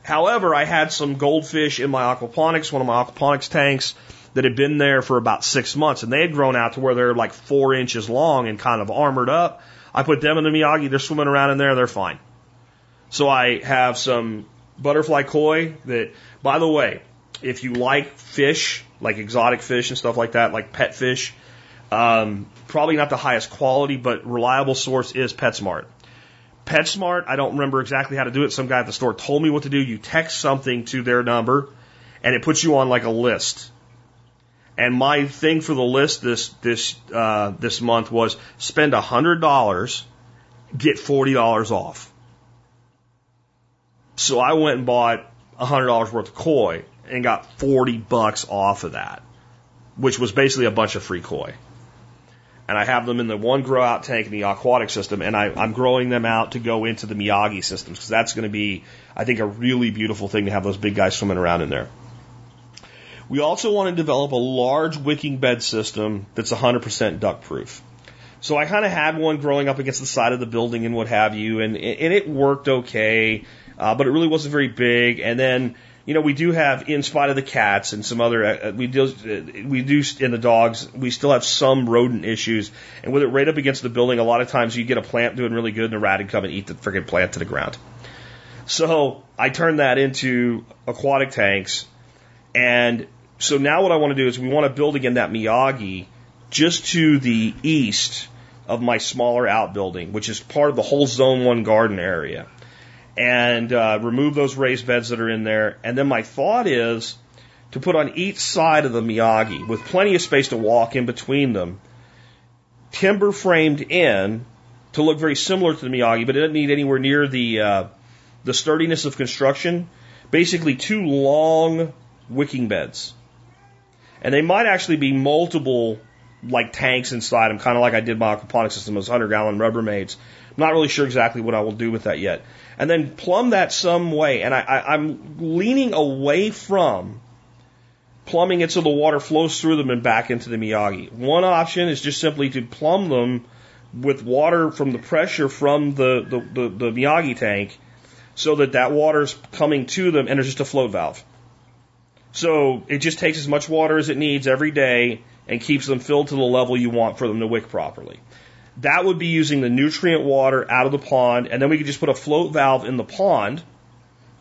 However, I had some goldfish in my aquaponics, one of my aquaponics tanks that had been there for about six months, and they had grown out to where they're like four inches long and kind of armored up. I put them in the Miyagi, they're swimming around in there, they're fine. So I have some butterfly koi that, by the way, if you like fish, like exotic fish and stuff like that, like pet fish, um, probably not the highest quality, but reliable source is PetSmart. PetSmart, I don't remember exactly how to do it. Some guy at the store told me what to do. You text something to their number and it puts you on like a list. And my thing for the list this this uh, this month was spend a hundred dollars, get forty dollars off. So I went and bought a hundred dollars worth of koi and got forty bucks off of that, which was basically a bunch of free koi. And I have them in the one grow out tank in the aquatic system, and I, I'm growing them out to go into the Miyagi systems because that's going to be, I think, a really beautiful thing to have those big guys swimming around in there. We also want to develop a large wicking bed system that's 100% duck proof. So I kind of had one growing up against the side of the building and what have you, and and it worked okay, uh, but it really wasn't very big. And then you know we do have, in spite of the cats and some other, uh, we do uh, we do in the dogs, we still have some rodent issues. And with it right up against the building, a lot of times you get a plant doing really good, and a rat would come and eat the freaking plant to the ground. So I turned that into aquatic tanks, and so now what I want to do is we want to build again that Miyagi just to the east of my smaller outbuilding, which is part of the whole Zone 1 garden area, and uh, remove those raised beds that are in there. And then my thought is to put on each side of the Miyagi, with plenty of space to walk in between them, timber framed in to look very similar to the Miyagi, but it doesn't need anywhere near the uh, the sturdiness of construction. Basically, two long wicking beds and they might actually be multiple like tanks inside them, kind of like I did my aquaponics system, those 100 gallon Rubbermaids. Not really sure exactly what I will do with that yet. And then plumb that some way. And I, I, I'm leaning away from plumbing it so the water flows through them and back into the Miyagi. One option is just simply to plumb them with water from the pressure from the, the, the, the Miyagi tank so that that water's coming to them and there's just a float valve. So it just takes as much water as it needs every day and keeps them filled to the level you want for them to wick properly. That would be using the nutrient water out of the pond, and then we could just put a float valve in the pond,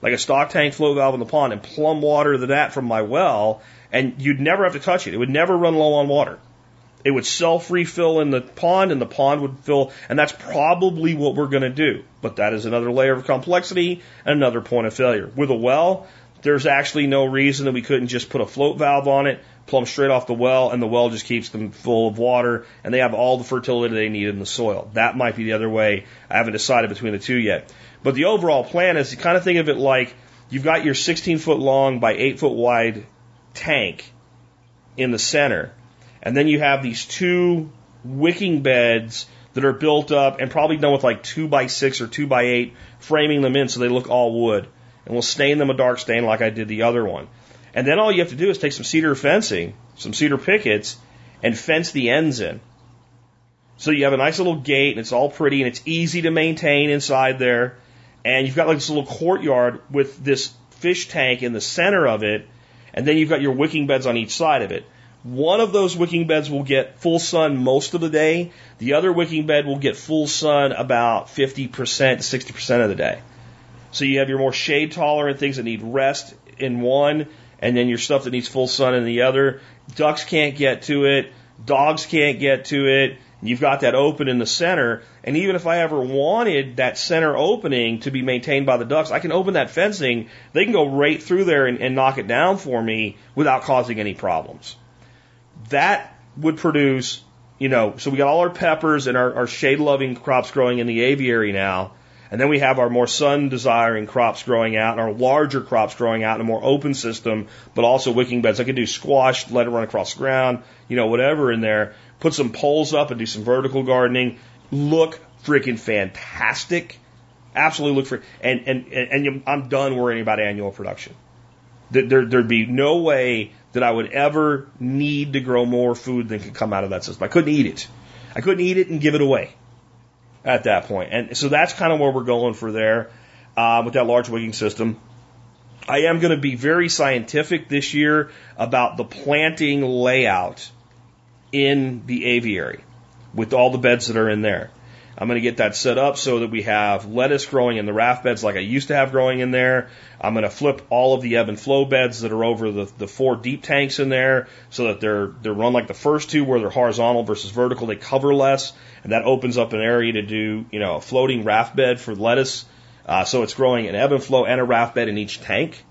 like a stock tank float valve in the pond, and plumb water to that from my well, and you'd never have to touch it. It would never run low on water. It would self refill in the pond, and the pond would fill, and that's probably what we're going to do. But that is another layer of complexity and another point of failure. With a well, there's actually no reason that we couldn't just put a float valve on it, plumb straight off the well, and the well just keeps them full of water, and they have all the fertility they need in the soil. That might be the other way. I haven't decided between the two yet. But the overall plan is to kind of think of it like you've got your 16 foot long by 8 foot wide tank in the center, and then you have these two wicking beds that are built up and probably done with like 2 by 6 or 2 by 8, framing them in so they look all wood and we'll stain them a dark stain like I did the other one. And then all you have to do is take some cedar fencing, some cedar pickets, and fence the ends in. So you have a nice little gate and it's all pretty and it's easy to maintain inside there. And you've got like this little courtyard with this fish tank in the center of it. And then you've got your wicking beds on each side of it. One of those wicking beds will get full sun most of the day. The other wicking bed will get full sun about 50% to 60% of the day. So you have your more shade tolerant things that need rest in one, and then your stuff that needs full sun in the other. Ducks can't get to it. Dogs can't get to it. You've got that open in the center. And even if I ever wanted that center opening to be maintained by the ducks, I can open that fencing. They can go right through there and, and knock it down for me without causing any problems. That would produce, you know, so we got all our peppers and our, our shade loving crops growing in the aviary now. And then we have our more sun desiring crops growing out and our larger crops growing out in a more open system, but also wicking beds. I could do squash, let it run across the ground, you know, whatever in there. Put some poles up and do some vertical gardening. Look freaking fantastic. Absolutely look for, and, and, and I'm done worrying about annual production. There, there'd be no way that I would ever need to grow more food than could come out of that system. I couldn't eat it. I couldn't eat it and give it away at that point. And so that's kind of where we're going for there uh, with that large wicking system. I am going to be very scientific this year about the planting layout in the aviary with all the beds that are in there. I'm going to get that set up so that we have lettuce growing in the raft beds like I used to have growing in there. I'm going to flip all of the ebb and flow beds that are over the, the four deep tanks in there so that they're, they're run like the first two where they're horizontal versus vertical. They cover less and that opens up an area to do, you know, a floating raft bed for lettuce. Uh, so it's growing an ebb and flow and a raft bed in each tank.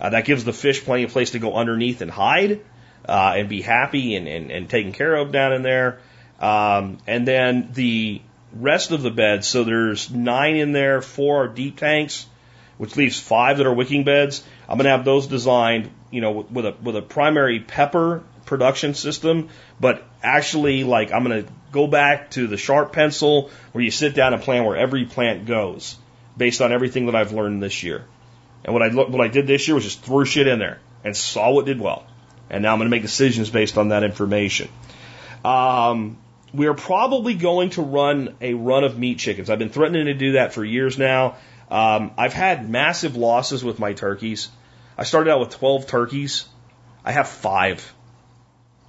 Uh, that gives the fish plenty of place to go underneath and hide uh, and be happy and, and, and taken care of down in there. Um, and then the rest of the beds, so there's nine in there, four are deep tanks, which leaves five that are wicking beds. I'm going to have those designed, you know, with a with a primary pepper production system, but actually, like I'm going to go back to the sharp pencil where you sit down and plan where every plant goes based on everything that I've learned this year. And what I what I did this year was just threw shit in there and saw what did well. And now I'm going to make decisions based on that information. Um, we are probably going to run a run of meat chickens. I've been threatening to do that for years now. Um, I've had massive losses with my turkeys. I started out with 12 turkeys. I have five.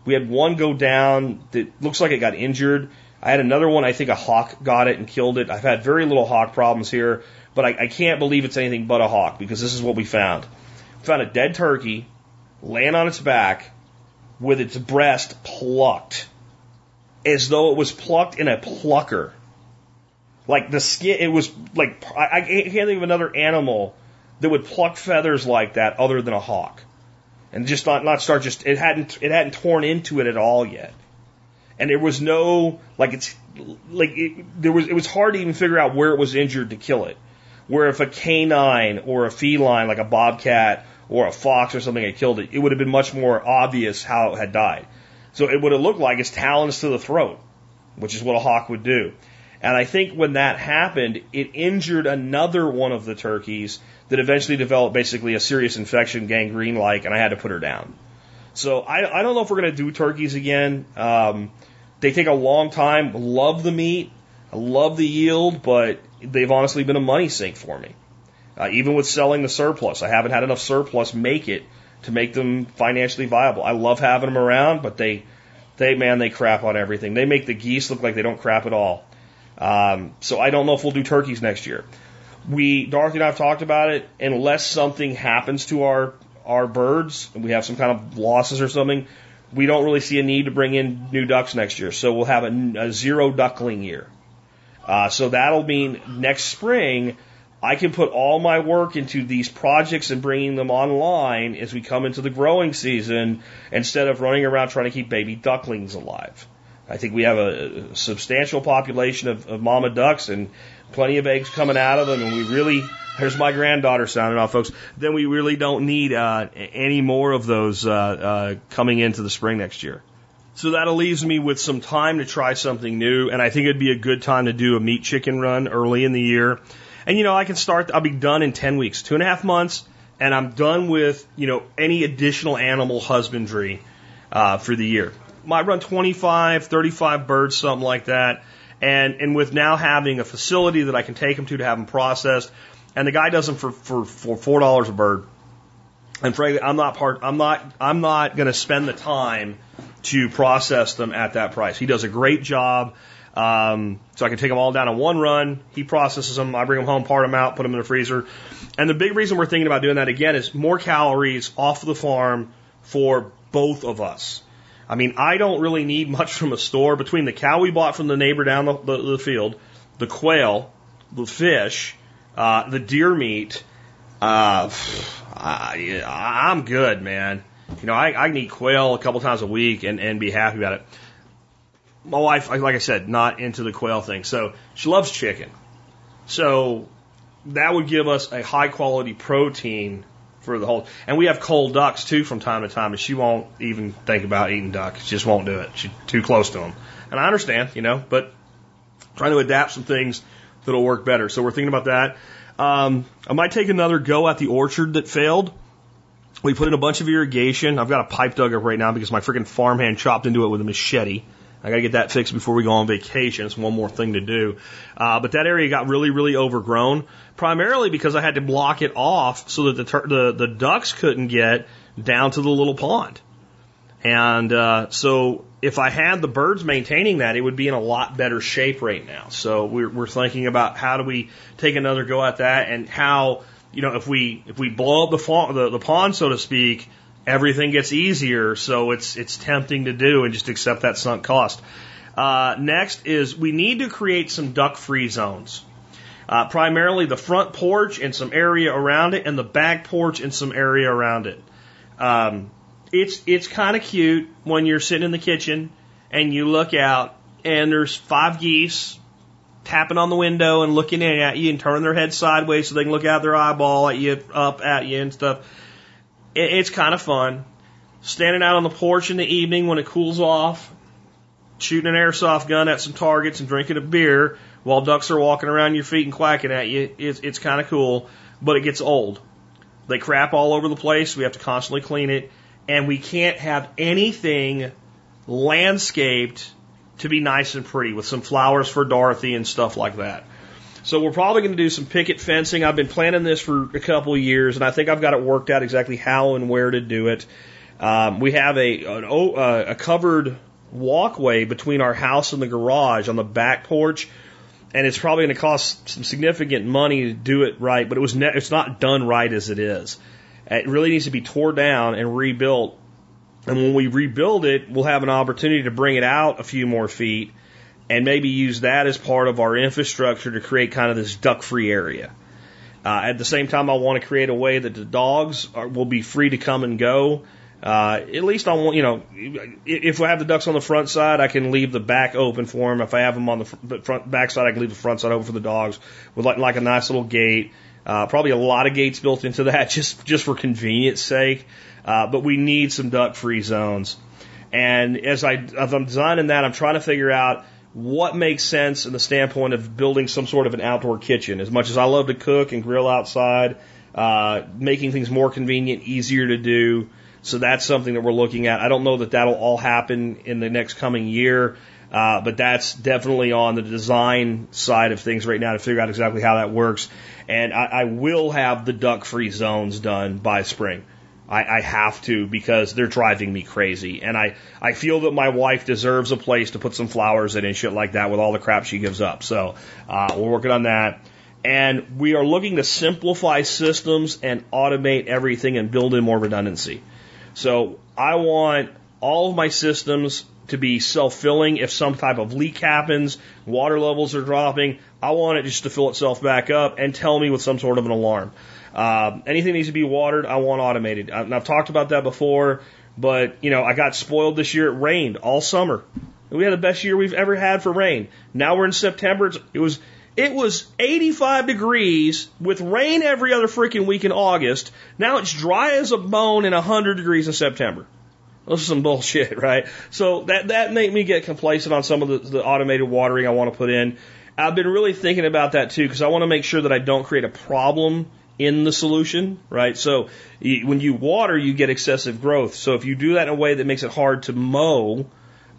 We had one go down that looks like it got injured. I had another one, I think a hawk got it and killed it. I've had very little hawk problems here, but I, I can't believe it's anything but a hawk because this is what we found. We found a dead turkey laying on its back with its breast plucked as though it was plucked in a plucker. Like the skin, it was like, I, can't think of another animal that would pluck feathers like that other than a hawk. And just not, not start just, it hadn't, it hadn't torn into it at all yet. And there was no, like it's, like it, there was, it was hard to even figure out where it was injured to kill it. Where if a canine or a feline, like a bobcat or a fox or something had killed it, it would have been much more obvious how it had died. So it would have looked like its talons to the throat, which is what a hawk would do. And I think when that happened, it injured another one of the turkeys that eventually developed basically a serious infection, gangrene like, and I had to put her down. So I, I don't know if we're going to do turkeys again. Um, they take a long time. Love the meat. I love the yield, but they've honestly been a money sink for me. Uh, even with selling the surplus, I haven't had enough surplus make it to make them financially viable. I love having them around, but they, they man, they crap on everything. They make the geese look like they don't crap at all. Um, so I don't know if we'll do turkeys next year. We, Dorothy and I have talked about it. Unless something happens to our our birds, and we have some kind of losses or something, we don't really see a need to bring in new ducks next year. So we'll have a, a zero duckling year. Uh, so that'll mean next spring I can put all my work into these projects and bringing them online as we come into the growing season instead of running around trying to keep baby ducklings alive. I think we have a, substantial population of, of mama ducks and plenty of eggs coming out of them, and we really there's my granddaughter sounding off, folks. Then we really don't need uh, any more of those uh, uh, coming into the spring next year. So that leaves me with some time to try something new, and I think it'd be a good time to do a meat chicken run early in the year. And you know, I can start, I'll be done in 10 weeks, two and a half months, and I'm done with, you know, any additional animal husbandry uh, for the year. Might run 25, 35 birds, something like that. And, and with now having a facility that I can take them to to have them processed, and the guy does them for, for, for $4 a bird. And frankly, I'm not part. I'm not. I'm not going to spend the time to process them at that price. He does a great job. Um, so I can take them all down in one run. He processes them. I bring them home, part them out, put them in the freezer. And the big reason we're thinking about doing that again is more calories off the farm for both of us. I mean, I don't really need much from a store between the cow we bought from the neighbor down the, the, the field, the quail, the fish, uh, the deer meat. Uh, I, I'm good, man. You know, I, I can eat quail a couple times a week and, and be happy about it. My wife, like I said, not into the quail thing. So she loves chicken. So that would give us a high quality protein for the whole. And we have call ducks too from time to time, and she won't even think about eating duck. She just won't do it. She's too close to them. And I understand, you know, but trying to adapt some things that'll work better. So we're thinking about that. Um, I might take another go at the orchard that failed. We put in a bunch of irrigation. I've got a pipe dug up right now because my freaking farmhand chopped into it with a machete. I got to get that fixed before we go on vacation. It's one more thing to do. Uh, but that area got really, really overgrown, primarily because I had to block it off so that the the, the ducks couldn't get down to the little pond. And uh, so if I had the birds maintaining that, it would be in a lot better shape right now. So we're, we're thinking about how do we take another go at that and how you know if we if we blow up the, the, the pond so to speak everything gets easier, so it's it's tempting to do and just accept that sunk cost. Uh, next is we need to create some duck-free zones. Uh, primarily the front porch and some area around it, and the back porch and some area around it. Um, it's it's kind of cute when you're sitting in the kitchen and you look out and there's five geese tapping on the window and looking in at you and turning their head sideways so they can look out their eyeball at you, up at you and stuff it, it's kind of fun. Standing out on the porch in the evening when it cools off, shooting an airsoft gun at some targets and drinking a beer while ducks are walking around your feet and quacking at you. It's, it's kind of cool, but it gets old. They crap all over the place. We have to constantly clean it. And we can't have anything landscaped to be nice and pretty with some flowers for Dorothy and stuff like that. So we're probably going to do some picket fencing. I've been planning this for a couple of years, and I think I've got it worked out exactly how and where to do it. Um, we have a an, uh, a covered walkway between our house and the garage on the back porch, and it's probably going to cost some significant money to do it right. But it was ne- it's not done right as it is. It really needs to be tore down and rebuilt. And when we rebuild it, we'll have an opportunity to bring it out a few more feet and maybe use that as part of our infrastructure to create kind of this duck free area. Uh, at the same time, I want to create a way that the dogs are, will be free to come and go. Uh, at least I want, you know, if I have the ducks on the front side, I can leave the back open for them. If I have them on the front back side, I can leave the front side open for the dogs with like, like a nice little gate. Uh, probably a lot of gates built into that just, just for convenience sake. Uh, but we need some duck free zones. And as I, as I'm designing that, I'm trying to figure out what makes sense in the standpoint of building some sort of an outdoor kitchen. As much as I love to cook and grill outside, uh, making things more convenient, easier to do. So that's something that we're looking at. I don't know that that'll all happen in the next coming year, uh, but that's definitely on the design side of things right now to figure out exactly how that works. And I, I will have the duck free zones done by spring. I, I have to because they're driving me crazy. And I, I feel that my wife deserves a place to put some flowers in and shit like that with all the crap she gives up. So uh, we're working on that. And we are looking to simplify systems and automate everything and build in more redundancy. So I want all of my systems to be self filling. If some type of leak happens, water levels are dropping, I want it just to fill itself back up and tell me with some sort of an alarm. Uh, anything needs to be watered, I want automated. And I've talked about that before, but you know, I got spoiled this year. It rained all summer. We had the best year we've ever had for rain. Now we're in September. It's, it was it was 85 degrees with rain every other freaking week in August. Now it's dry as a bone and 100 degrees in September. This is some bullshit, right? So that that made me get complacent on some of the, the automated watering I want to put in. I've been really thinking about that too because I want to make sure that I don't create a problem in the solution, right? So when you water, you get excessive growth. So if you do that in a way that makes it hard to mow,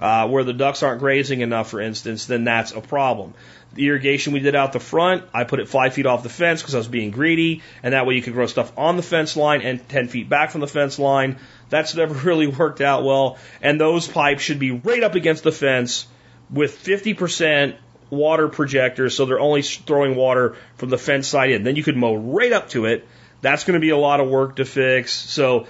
uh, where the ducks aren't grazing enough, for instance, then that's a problem. The irrigation we did out the front, I put it five feet off the fence because I was being greedy, and that way you could grow stuff on the fence line and 10 feet back from the fence line. That's never really worked out well, and those pipes should be right up against the fence with 50% water projectors, so they're only throwing water from the fence side in. Then you could mow right up to it. That's going to be a lot of work to fix. So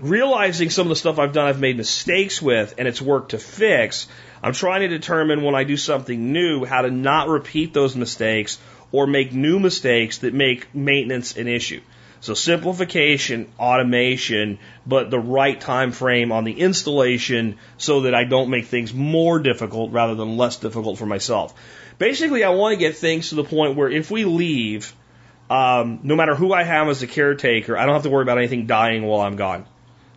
realizing some of the stuff I've done, I've made mistakes with, and it's work to fix. I'm trying to determine when I do something new how to not repeat those mistakes or make new mistakes that make maintenance an issue. So simplification, automation, but the right time frame on the installation so that I don't make things more difficult rather than less difficult for myself. Basically, I want to get things to the point where if we leave, um, no matter who I have as a caretaker, I don't have to worry about anything dying while I'm gone.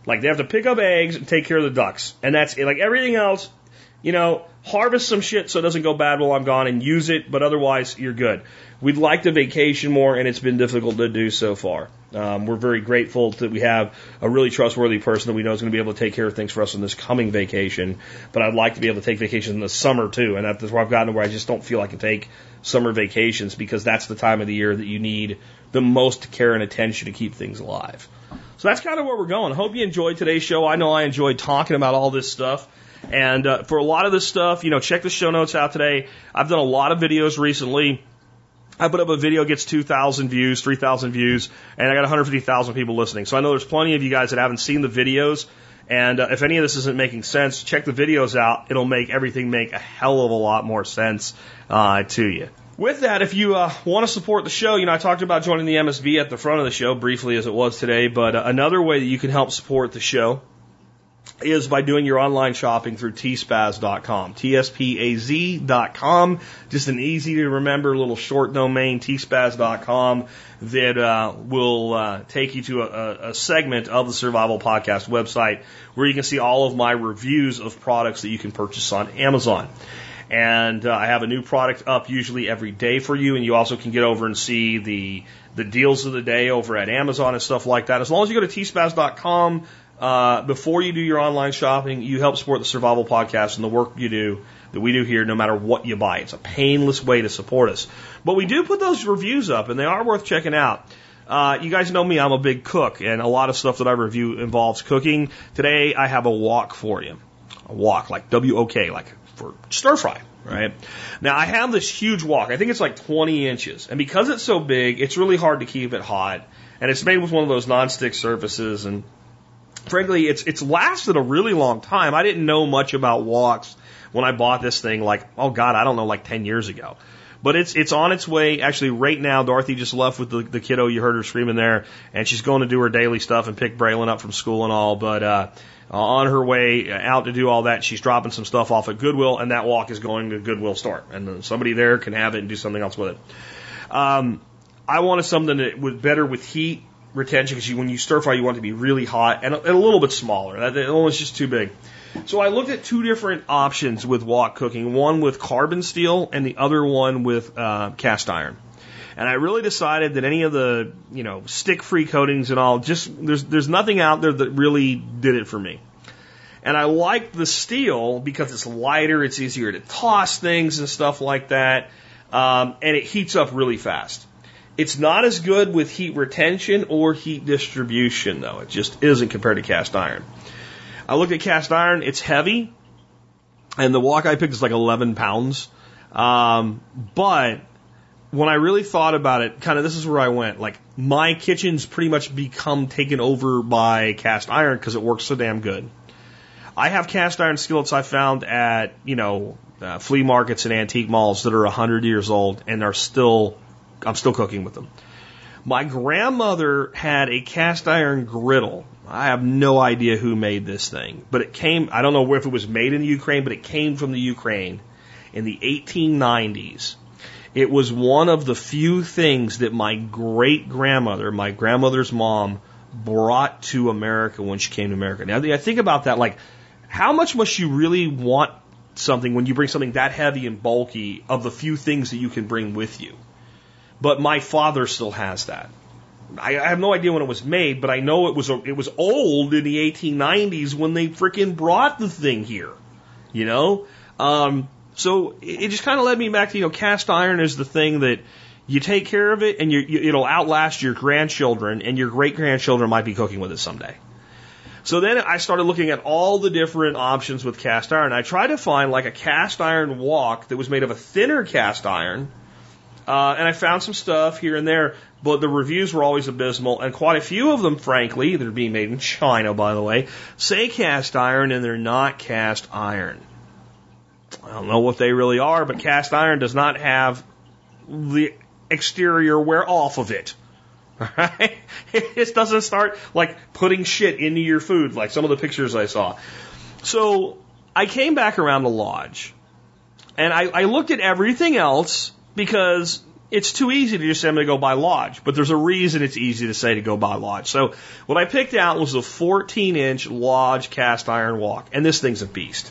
Like they have to pick up eggs and take care of the ducks. And that's it. Like everything else, you know, harvest some shit so it doesn't go bad while I'm gone and use it, but otherwise you're good. We'd like to vacation more and it's been difficult to do so far. Um, we're very grateful that we have a really trustworthy person that we know is going to be able to take care of things for us on this coming vacation. But I'd like to be able to take vacations in the summer too. And that's where I've gotten to where I just don't feel I can take summer vacations because that's the time of the year that you need the most care and attention to keep things alive. So that's kind of where we're going. Hope you enjoyed today's show. I know I enjoyed talking about all this stuff. And uh, for a lot of this stuff, you know, check the show notes out today. I've done a lot of videos recently. I put up a video gets 2,000 views, 3,000 views, and I got 150,000 people listening. So I know there's plenty of you guys that haven't seen the videos. And uh, if any of this isn't making sense, check the videos out. It'll make everything make a hell of a lot more sense uh, to you. With that, if you uh, want to support the show, you know, I talked about joining the MSB at the front of the show briefly as it was today, but uh, another way that you can help support the show is by doing your online shopping through tspaz.com. T-S-P-A-Z.com. Just an easy to remember little short domain, tspaz.com, that uh, will uh, take you to a, a segment of the Survival Podcast website where you can see all of my reviews of products that you can purchase on Amazon. And uh, I have a new product up usually every day for you, and you also can get over and see the the deals of the day over at Amazon and stuff like that. As long as you go to tspaz.com uh, before you do your online shopping, you help support the Survival Podcast and the work you do that we do here, no matter what you buy. It's a painless way to support us. But we do put those reviews up, and they are worth checking out. Uh, you guys know me, I'm a big cook, and a lot of stuff that I review involves cooking. Today, I have a wok for you. A wok, like W O K, like for stir fry, right? Now I have this huge wok. I think it's like 20 inches. And because it's so big, it's really hard to keep it hot. And it's made with one of those nonstick surfaces. And frankly, it's, it's lasted a really long time. I didn't know much about woks when I bought this thing like, oh God, I don't know, like 10 years ago. But it's it's on its way. Actually, right now, Dorothy just left with the, the kiddo. You heard her screaming there, and she's going to do her daily stuff and pick Braylon up from school and all. But uh, uh, on her way out to do all that, she's dropping some stuff off at Goodwill, and that wok is going to Goodwill store, and somebody there can have it and do something else with it. Um, I wanted something that was better with heat retention because when you stir fry, you want it to be really hot and a, and a little bit smaller. That, that one just too big. So I looked at two different options with wok cooking, one with carbon steel and the other one with uh, cast iron. And I really decided that any of the, you know, stick free coatings and all, just there's there's nothing out there that really did it for me. And I like the steel because it's lighter, it's easier to toss things and stuff like that, um, and it heats up really fast. It's not as good with heat retention or heat distribution, though. It just isn't compared to cast iron. I looked at cast iron; it's heavy, and the wok I picked is like 11 pounds. Um, but when I really thought about it, kind of this is where I went. Like my kitchen's pretty much become taken over by cast iron because it works so damn good. I have cast iron skillets I found at you know uh, flea markets and antique malls that are a hundred years old and are still I'm still cooking with them. My grandmother had a cast iron griddle. I have no idea who made this thing, but it came. I don't know if it was made in the Ukraine, but it came from the Ukraine in the 1890s it was one of the few things that my great grandmother, my grandmother's mom, brought to America when she came to America. Now, I think about that, like, how much must you really want something when you bring something that heavy and bulky of the few things that you can bring with you? But my father still has that. I, I have no idea when it was made, but I know it was it was old in the 1890s when they freaking brought the thing here. You know, um, so it, it just kind of led me back to you know cast iron is the thing that you take care of it and you, you, it'll outlast your grandchildren and your great grandchildren might be cooking with it someday. So then I started looking at all the different options with cast iron. I tried to find like a cast iron wok that was made of a thinner cast iron. Uh, and I found some stuff here and there, but the reviews were always abysmal, and quite a few of them, frankly, they're being made in China, by the way, say cast iron and they're not cast iron. I don't know what they really are, but cast iron does not have the exterior wear off of it. Right? It just doesn't start like putting shit into your food like some of the pictures I saw. So I came back around the lodge and I, I looked at everything else because it's too easy to just say I'm going to go buy Lodge, but there's a reason it's easy to say to go buy Lodge. So what I picked out was a 14 inch Lodge cast iron wok, and this thing's a beast.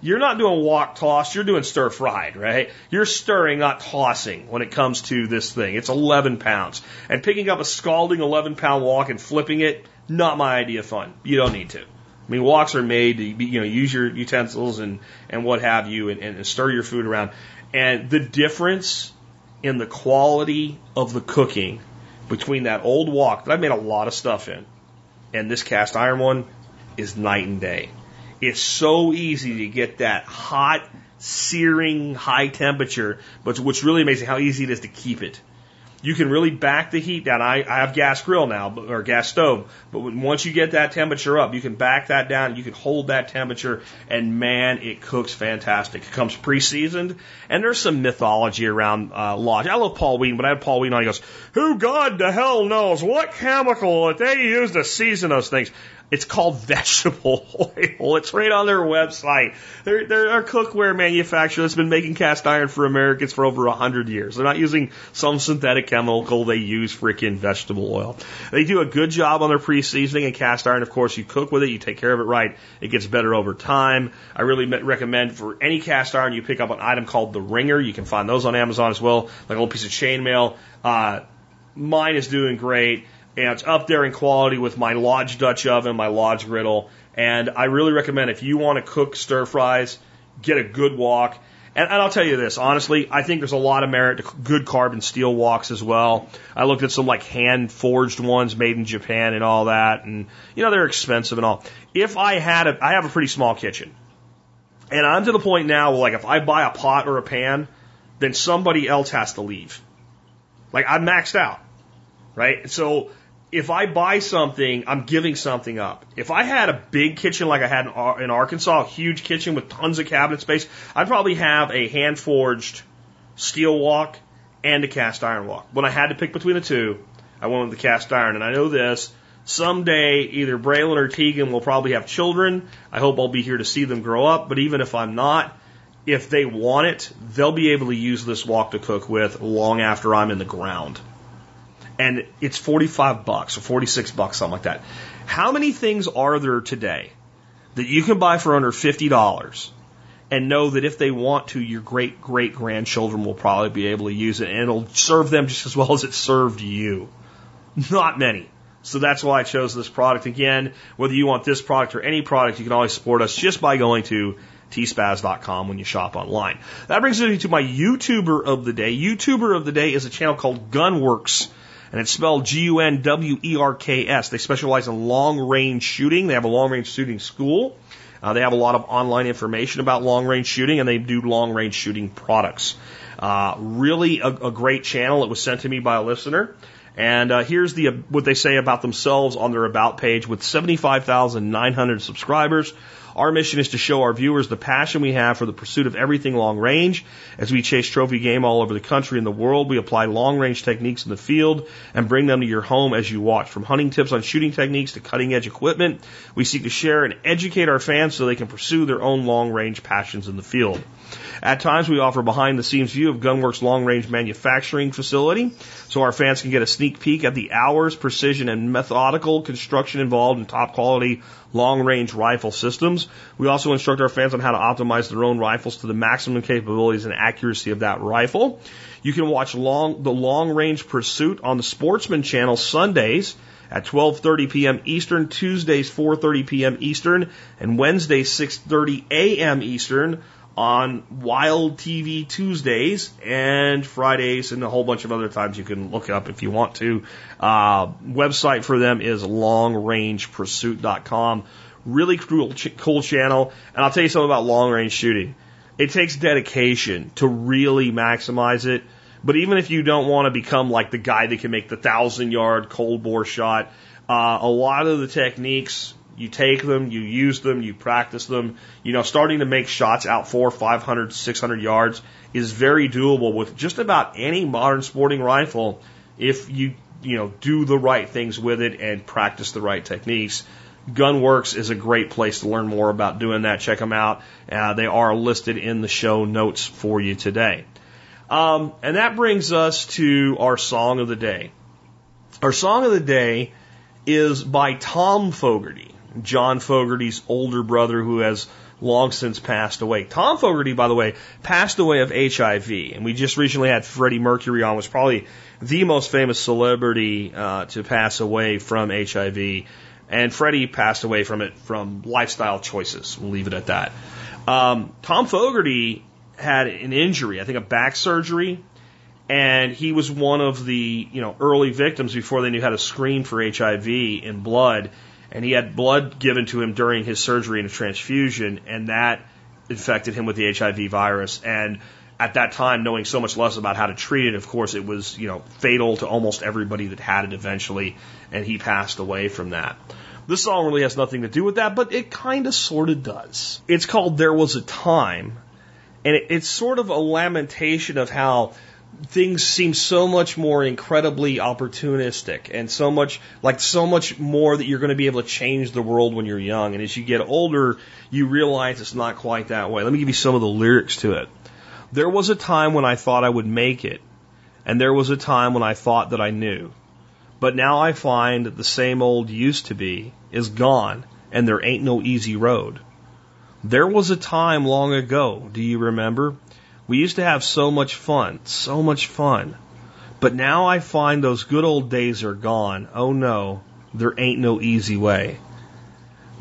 You're not doing wok toss, you're doing stir fried, right? You're stirring, not tossing when it comes to this thing. It's 11 pounds. And picking up a scalding 11 pound wok and flipping it, not my idea of fun. You don't need to. I mean, woks are made to, you know, use your utensils and, and what have you and, and stir your food around. And the difference in the quality of the cooking between that old wok that I've made a lot of stuff in and this cast iron one is night and day. It's so easy to get that hot, searing, high temperature, but what's really amazing how easy it is to keep it. You can really back the heat down. I, I have gas grill now, or gas stove, but when, once you get that temperature up, you can back that down. You can hold that temperature, and man, it cooks fantastic. It comes pre-seasoned, and there's some mythology around uh, Lodge. I love Paul Wheaton, but I had Paul Wheaton on. He goes, "Who God the hell knows what chemical that they use to season those things?" It's called vegetable oil. It's right on their website. They're, they're a cookware manufacturer that's been making cast iron for Americans for over a hundred years. They're not using some synthetic chemical. They use freaking vegetable oil. They do a good job on their pre-seasoning and cast iron. Of course, you cook with it, you take care of it right. It gets better over time. I really recommend for any cast iron you pick up an item called the Ringer. You can find those on Amazon as well, like a little piece of chainmail. Uh, mine is doing great and it's up there in quality with my Lodge Dutch oven, my Lodge griddle. And I really recommend if you want to cook stir fries, get a good wok. And, and I'll tell you this, honestly, I think there's a lot of merit to good carbon steel woks as well. I looked at some like hand forged ones made in Japan and all that, and you know they're expensive and all. If I had a, I have a pretty small kitchen, and I'm to the point now where like if I buy a pot or a pan, then somebody else has to leave. Like I'm maxed out, right? So if I buy something, I'm giving something up. If I had a big kitchen like I had in Arkansas, a huge kitchen with tons of cabinet space, I'd probably have a hand forged steel wok and a cast iron wok. When I had to pick between the two, I went with the cast iron. And I know this someday either Braylon or Tegan will probably have children. I hope I'll be here to see them grow up. But even if I'm not, if they want it, they'll be able to use this wok to cook with long after I'm in the ground and it's 45 bucks or 46 bucks, something like that. How many things are there today that you can buy for under $50 and know that if they want to, your great great grandchildren will probably be able to use it and it'll serve them just as well as it served you? Not many. So that's why I chose this product. Again, whether you want this product or any product, you can always support us just by going to tspaz.com when you shop online. That brings me to my YouTuber of the day. YouTuber of the day is a channel called Gunwerks and it's spelled G-U-N-W-E-R-K-S. They specialize in long range shooting. They have a long range shooting school. Uh, they have a lot of online information about long range shooting, and they do long range shooting products. Uh, really a, a, great channel. It was sent to me by a listener. And uh, here's the what they say about themselves on their about page with 75,900 subscribers. Our mission is to show our viewers the passion we have for the pursuit of everything long range. As we chase trophy game all over the country and the world, we apply long range techniques in the field and bring them to your home as you watch. From hunting tips on shooting techniques to cutting edge equipment, we seek to share and educate our fans so they can pursue their own long range passions in the field. At times, we offer behind the scenes view of Gunwerks long range manufacturing facility so our fans can get a sneak peek at the hours, precision, and methodical construction involved in top quality long range rifle systems. We also instruct our fans on how to optimize their own rifles to the maximum capabilities and accuracy of that rifle. You can watch long, the long range pursuit on the Sportsman channel Sundays at 12:30 p.m. Eastern, Tuesdays 4:30 p.m. Eastern, and Wednesdays 6:30 a.m. Eastern on Wild TV Tuesdays and Fridays and a whole bunch of other times you can look up if you want to. Uh, website for them is longrangepursuit.com. Really cool, cool channel. And I'll tell you something about long range shooting. It takes dedication to really maximize it. But even if you don't want to become like the guy that can make the thousand yard cold bore shot, uh, a lot of the techniques you take them, you use them, you practice them. You know, starting to make shots out four, 500, 600 yards is very doable with just about any modern sporting rifle if you, you know, do the right things with it and practice the right techniques. Gunwerks is a great place to learn more about doing that. Check them out. Uh, they are listed in the show notes for you today. Um, and that brings us to our song of the day. Our song of the day is by Tom Fogerty. John Fogerty's older brother who has long since passed away. Tom Fogerty, by the way, passed away of HIV, and we just recently had Freddie Mercury on, was probably the most famous celebrity uh, to pass away from HIV, and Freddie passed away from it from lifestyle choices. We'll leave it at that. Um, Tom Fogerty had an injury, I think a back surgery, and he was one of the you know early victims before they knew how to screen for HIV in blood and he had blood given to him during his surgery and a transfusion, and that infected him with the HIV virus. And at that time, knowing so much less about how to treat it, of course, it was you know fatal to almost everybody that had it eventually, and he passed away from that. This song really has nothing to do with that, but it kind of sort of does. It's called There Was a Time, and it, it's sort of a lamentation of how things seem so much more incredibly opportunistic and so much like so much more that you're going to be able to change the world when you're young. And as you get older, you realize it's not quite that way. Let me give you some of the lyrics to it. There was a time when I thought I would make it, and there was a time when I thought that I knew. But now I find that the same old used to be is gone, and there ain't no easy road. There was a time long ago, do you remember? We used to have so much fun, so much fun. But now I find those good old days are gone. Oh no, there ain't no easy way.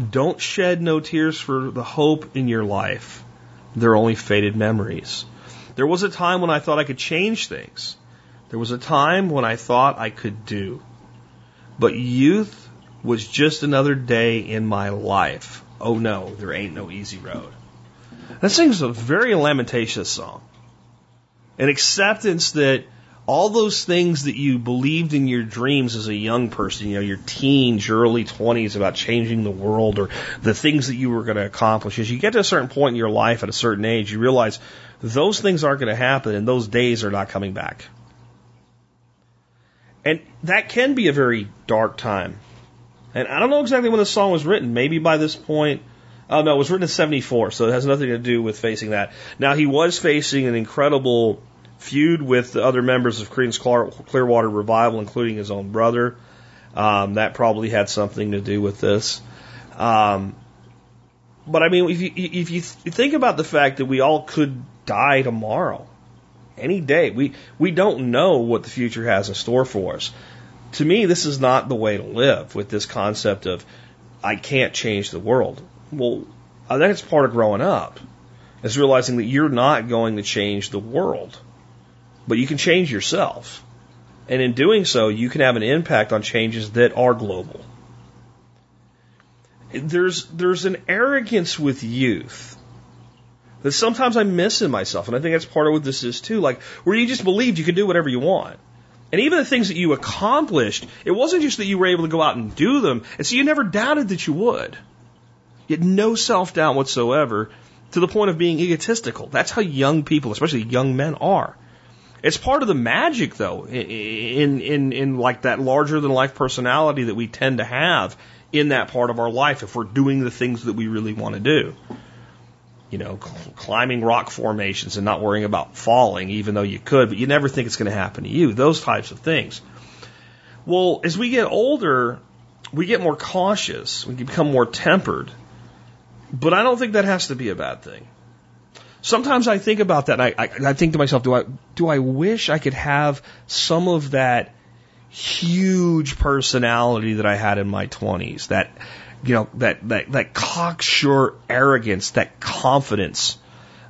Don't shed no tears for the hope in your life. They're only faded memories. There was a time when I thought I could change things. There was a time when I thought I could do. But youth was just another day in my life. Oh no, there ain't no easy road. That sings a very lamentatious song. An acceptance that all those things that you believed in your dreams as a young person, you know, your teens, your early 20s about changing the world or the things that you were going to accomplish, as you get to a certain point in your life at a certain age, you realize those things aren't going to happen and those days are not coming back. And that can be a very dark time. And I don't know exactly when the song was written. Maybe by this point, Oh, no, it was written in 74, so it has nothing to do with facing that. Now, he was facing an incredible feud with the other members of Creedence Clearwater Revival, including his own brother. Um, that probably had something to do with this. Um, but I mean, if you, if you think about the fact that we all could die tomorrow, any day, we, we don't know what the future has in store for us. To me, this is not the way to live with this concept of I can't change the world. Well, I think it's part of growing up. Is realizing that you're not going to change the world, but you can change yourself. And in doing so, you can have an impact on changes that are global. There's, there's an arrogance with youth that sometimes I miss in myself. And I think that's part of what this is too. Like, where you just believed you could do whatever you want. And even the things that you accomplished, it wasn't just that you were able to go out and do them. And so you never doubted that you would. Yet no self doubt whatsoever to the point of being egotistical. That's how young people, especially young men, are. It's part of the magic, though, in, in, in like that larger than life personality that we tend to have in that part of our life if we're doing the things that we really want to do. you know, cl- climbing rock formations and not worrying about falling, even though you could, but you never think it's going to happen to you. Those types of things. Well, as we get older, we get more cautious. We become more tempered. But I don't think that has to be a bad thing. Sometimes I think about that and I, I, I think to myself, do I, do I wish I could have some of that huge personality that I had in my 20s? That, you know, that, that, that cocksure arrogance, that confidence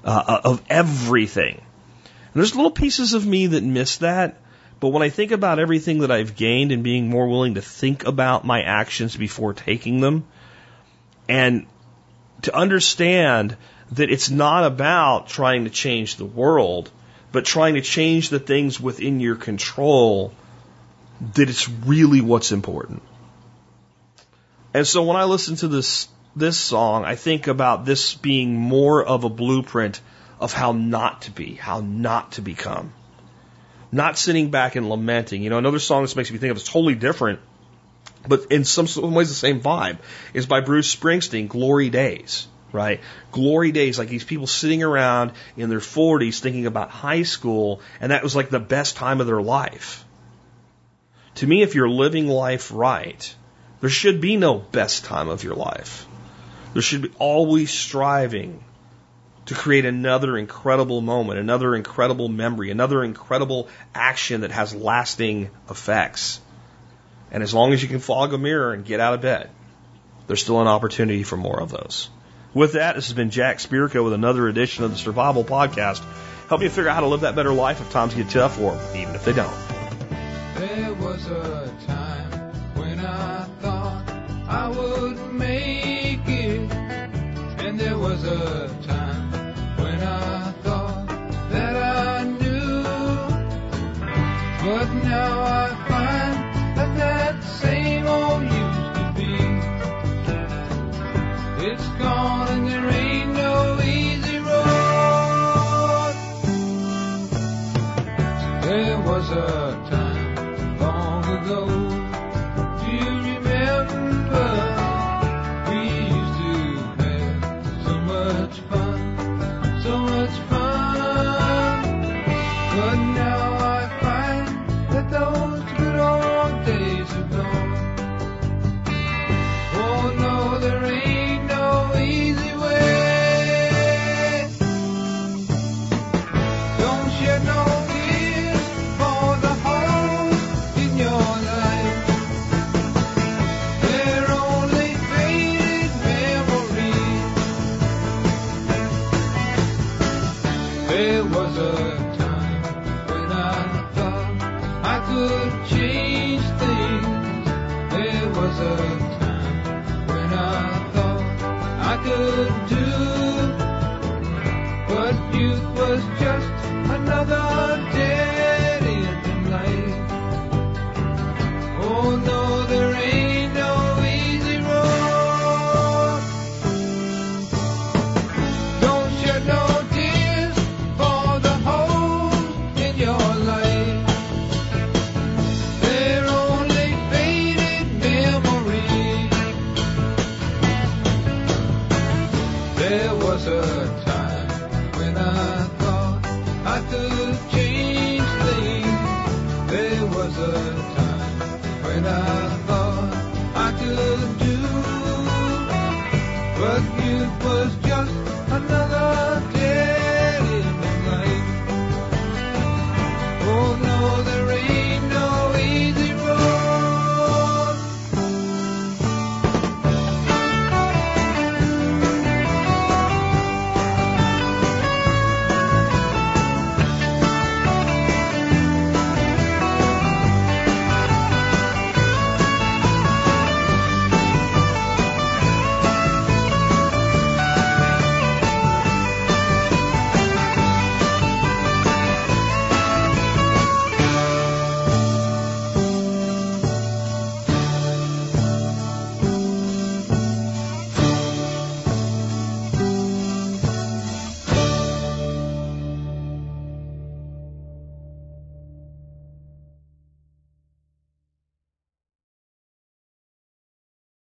uh, of everything. And there's little pieces of me that miss that. But when I think about everything that I've gained and being more willing to think about my actions before taking them and to understand that it's not about trying to change the world, but trying to change the things within your control, that it's really what's important. And so when I listen to this this song, I think about this being more of a blueprint of how not to be, how not to become. Not sitting back and lamenting. You know, another song this makes me think of is totally different, but in some, some ways the same vibe, is by Bruce Springsteen, Glory Days right? Glory days, like these people sitting around in their 40s thinking about high school, and that was like the best time of their life. To me, if you're living life right, there should be no best time of your life. There should be always striving to create another incredible moment, another incredible memory, another incredible action that has lasting effects. And as long as you can fog a mirror and get out of bed, there's still an opportunity for more of those. With that, this has been Jack Spirko with another edition of the Survival Podcast. Help you figure out how to live that better life if times get tough or even if they don't. There was a time when I thought I would make it, and there was a time when I thought that I knew, but now I find there was a time long ago.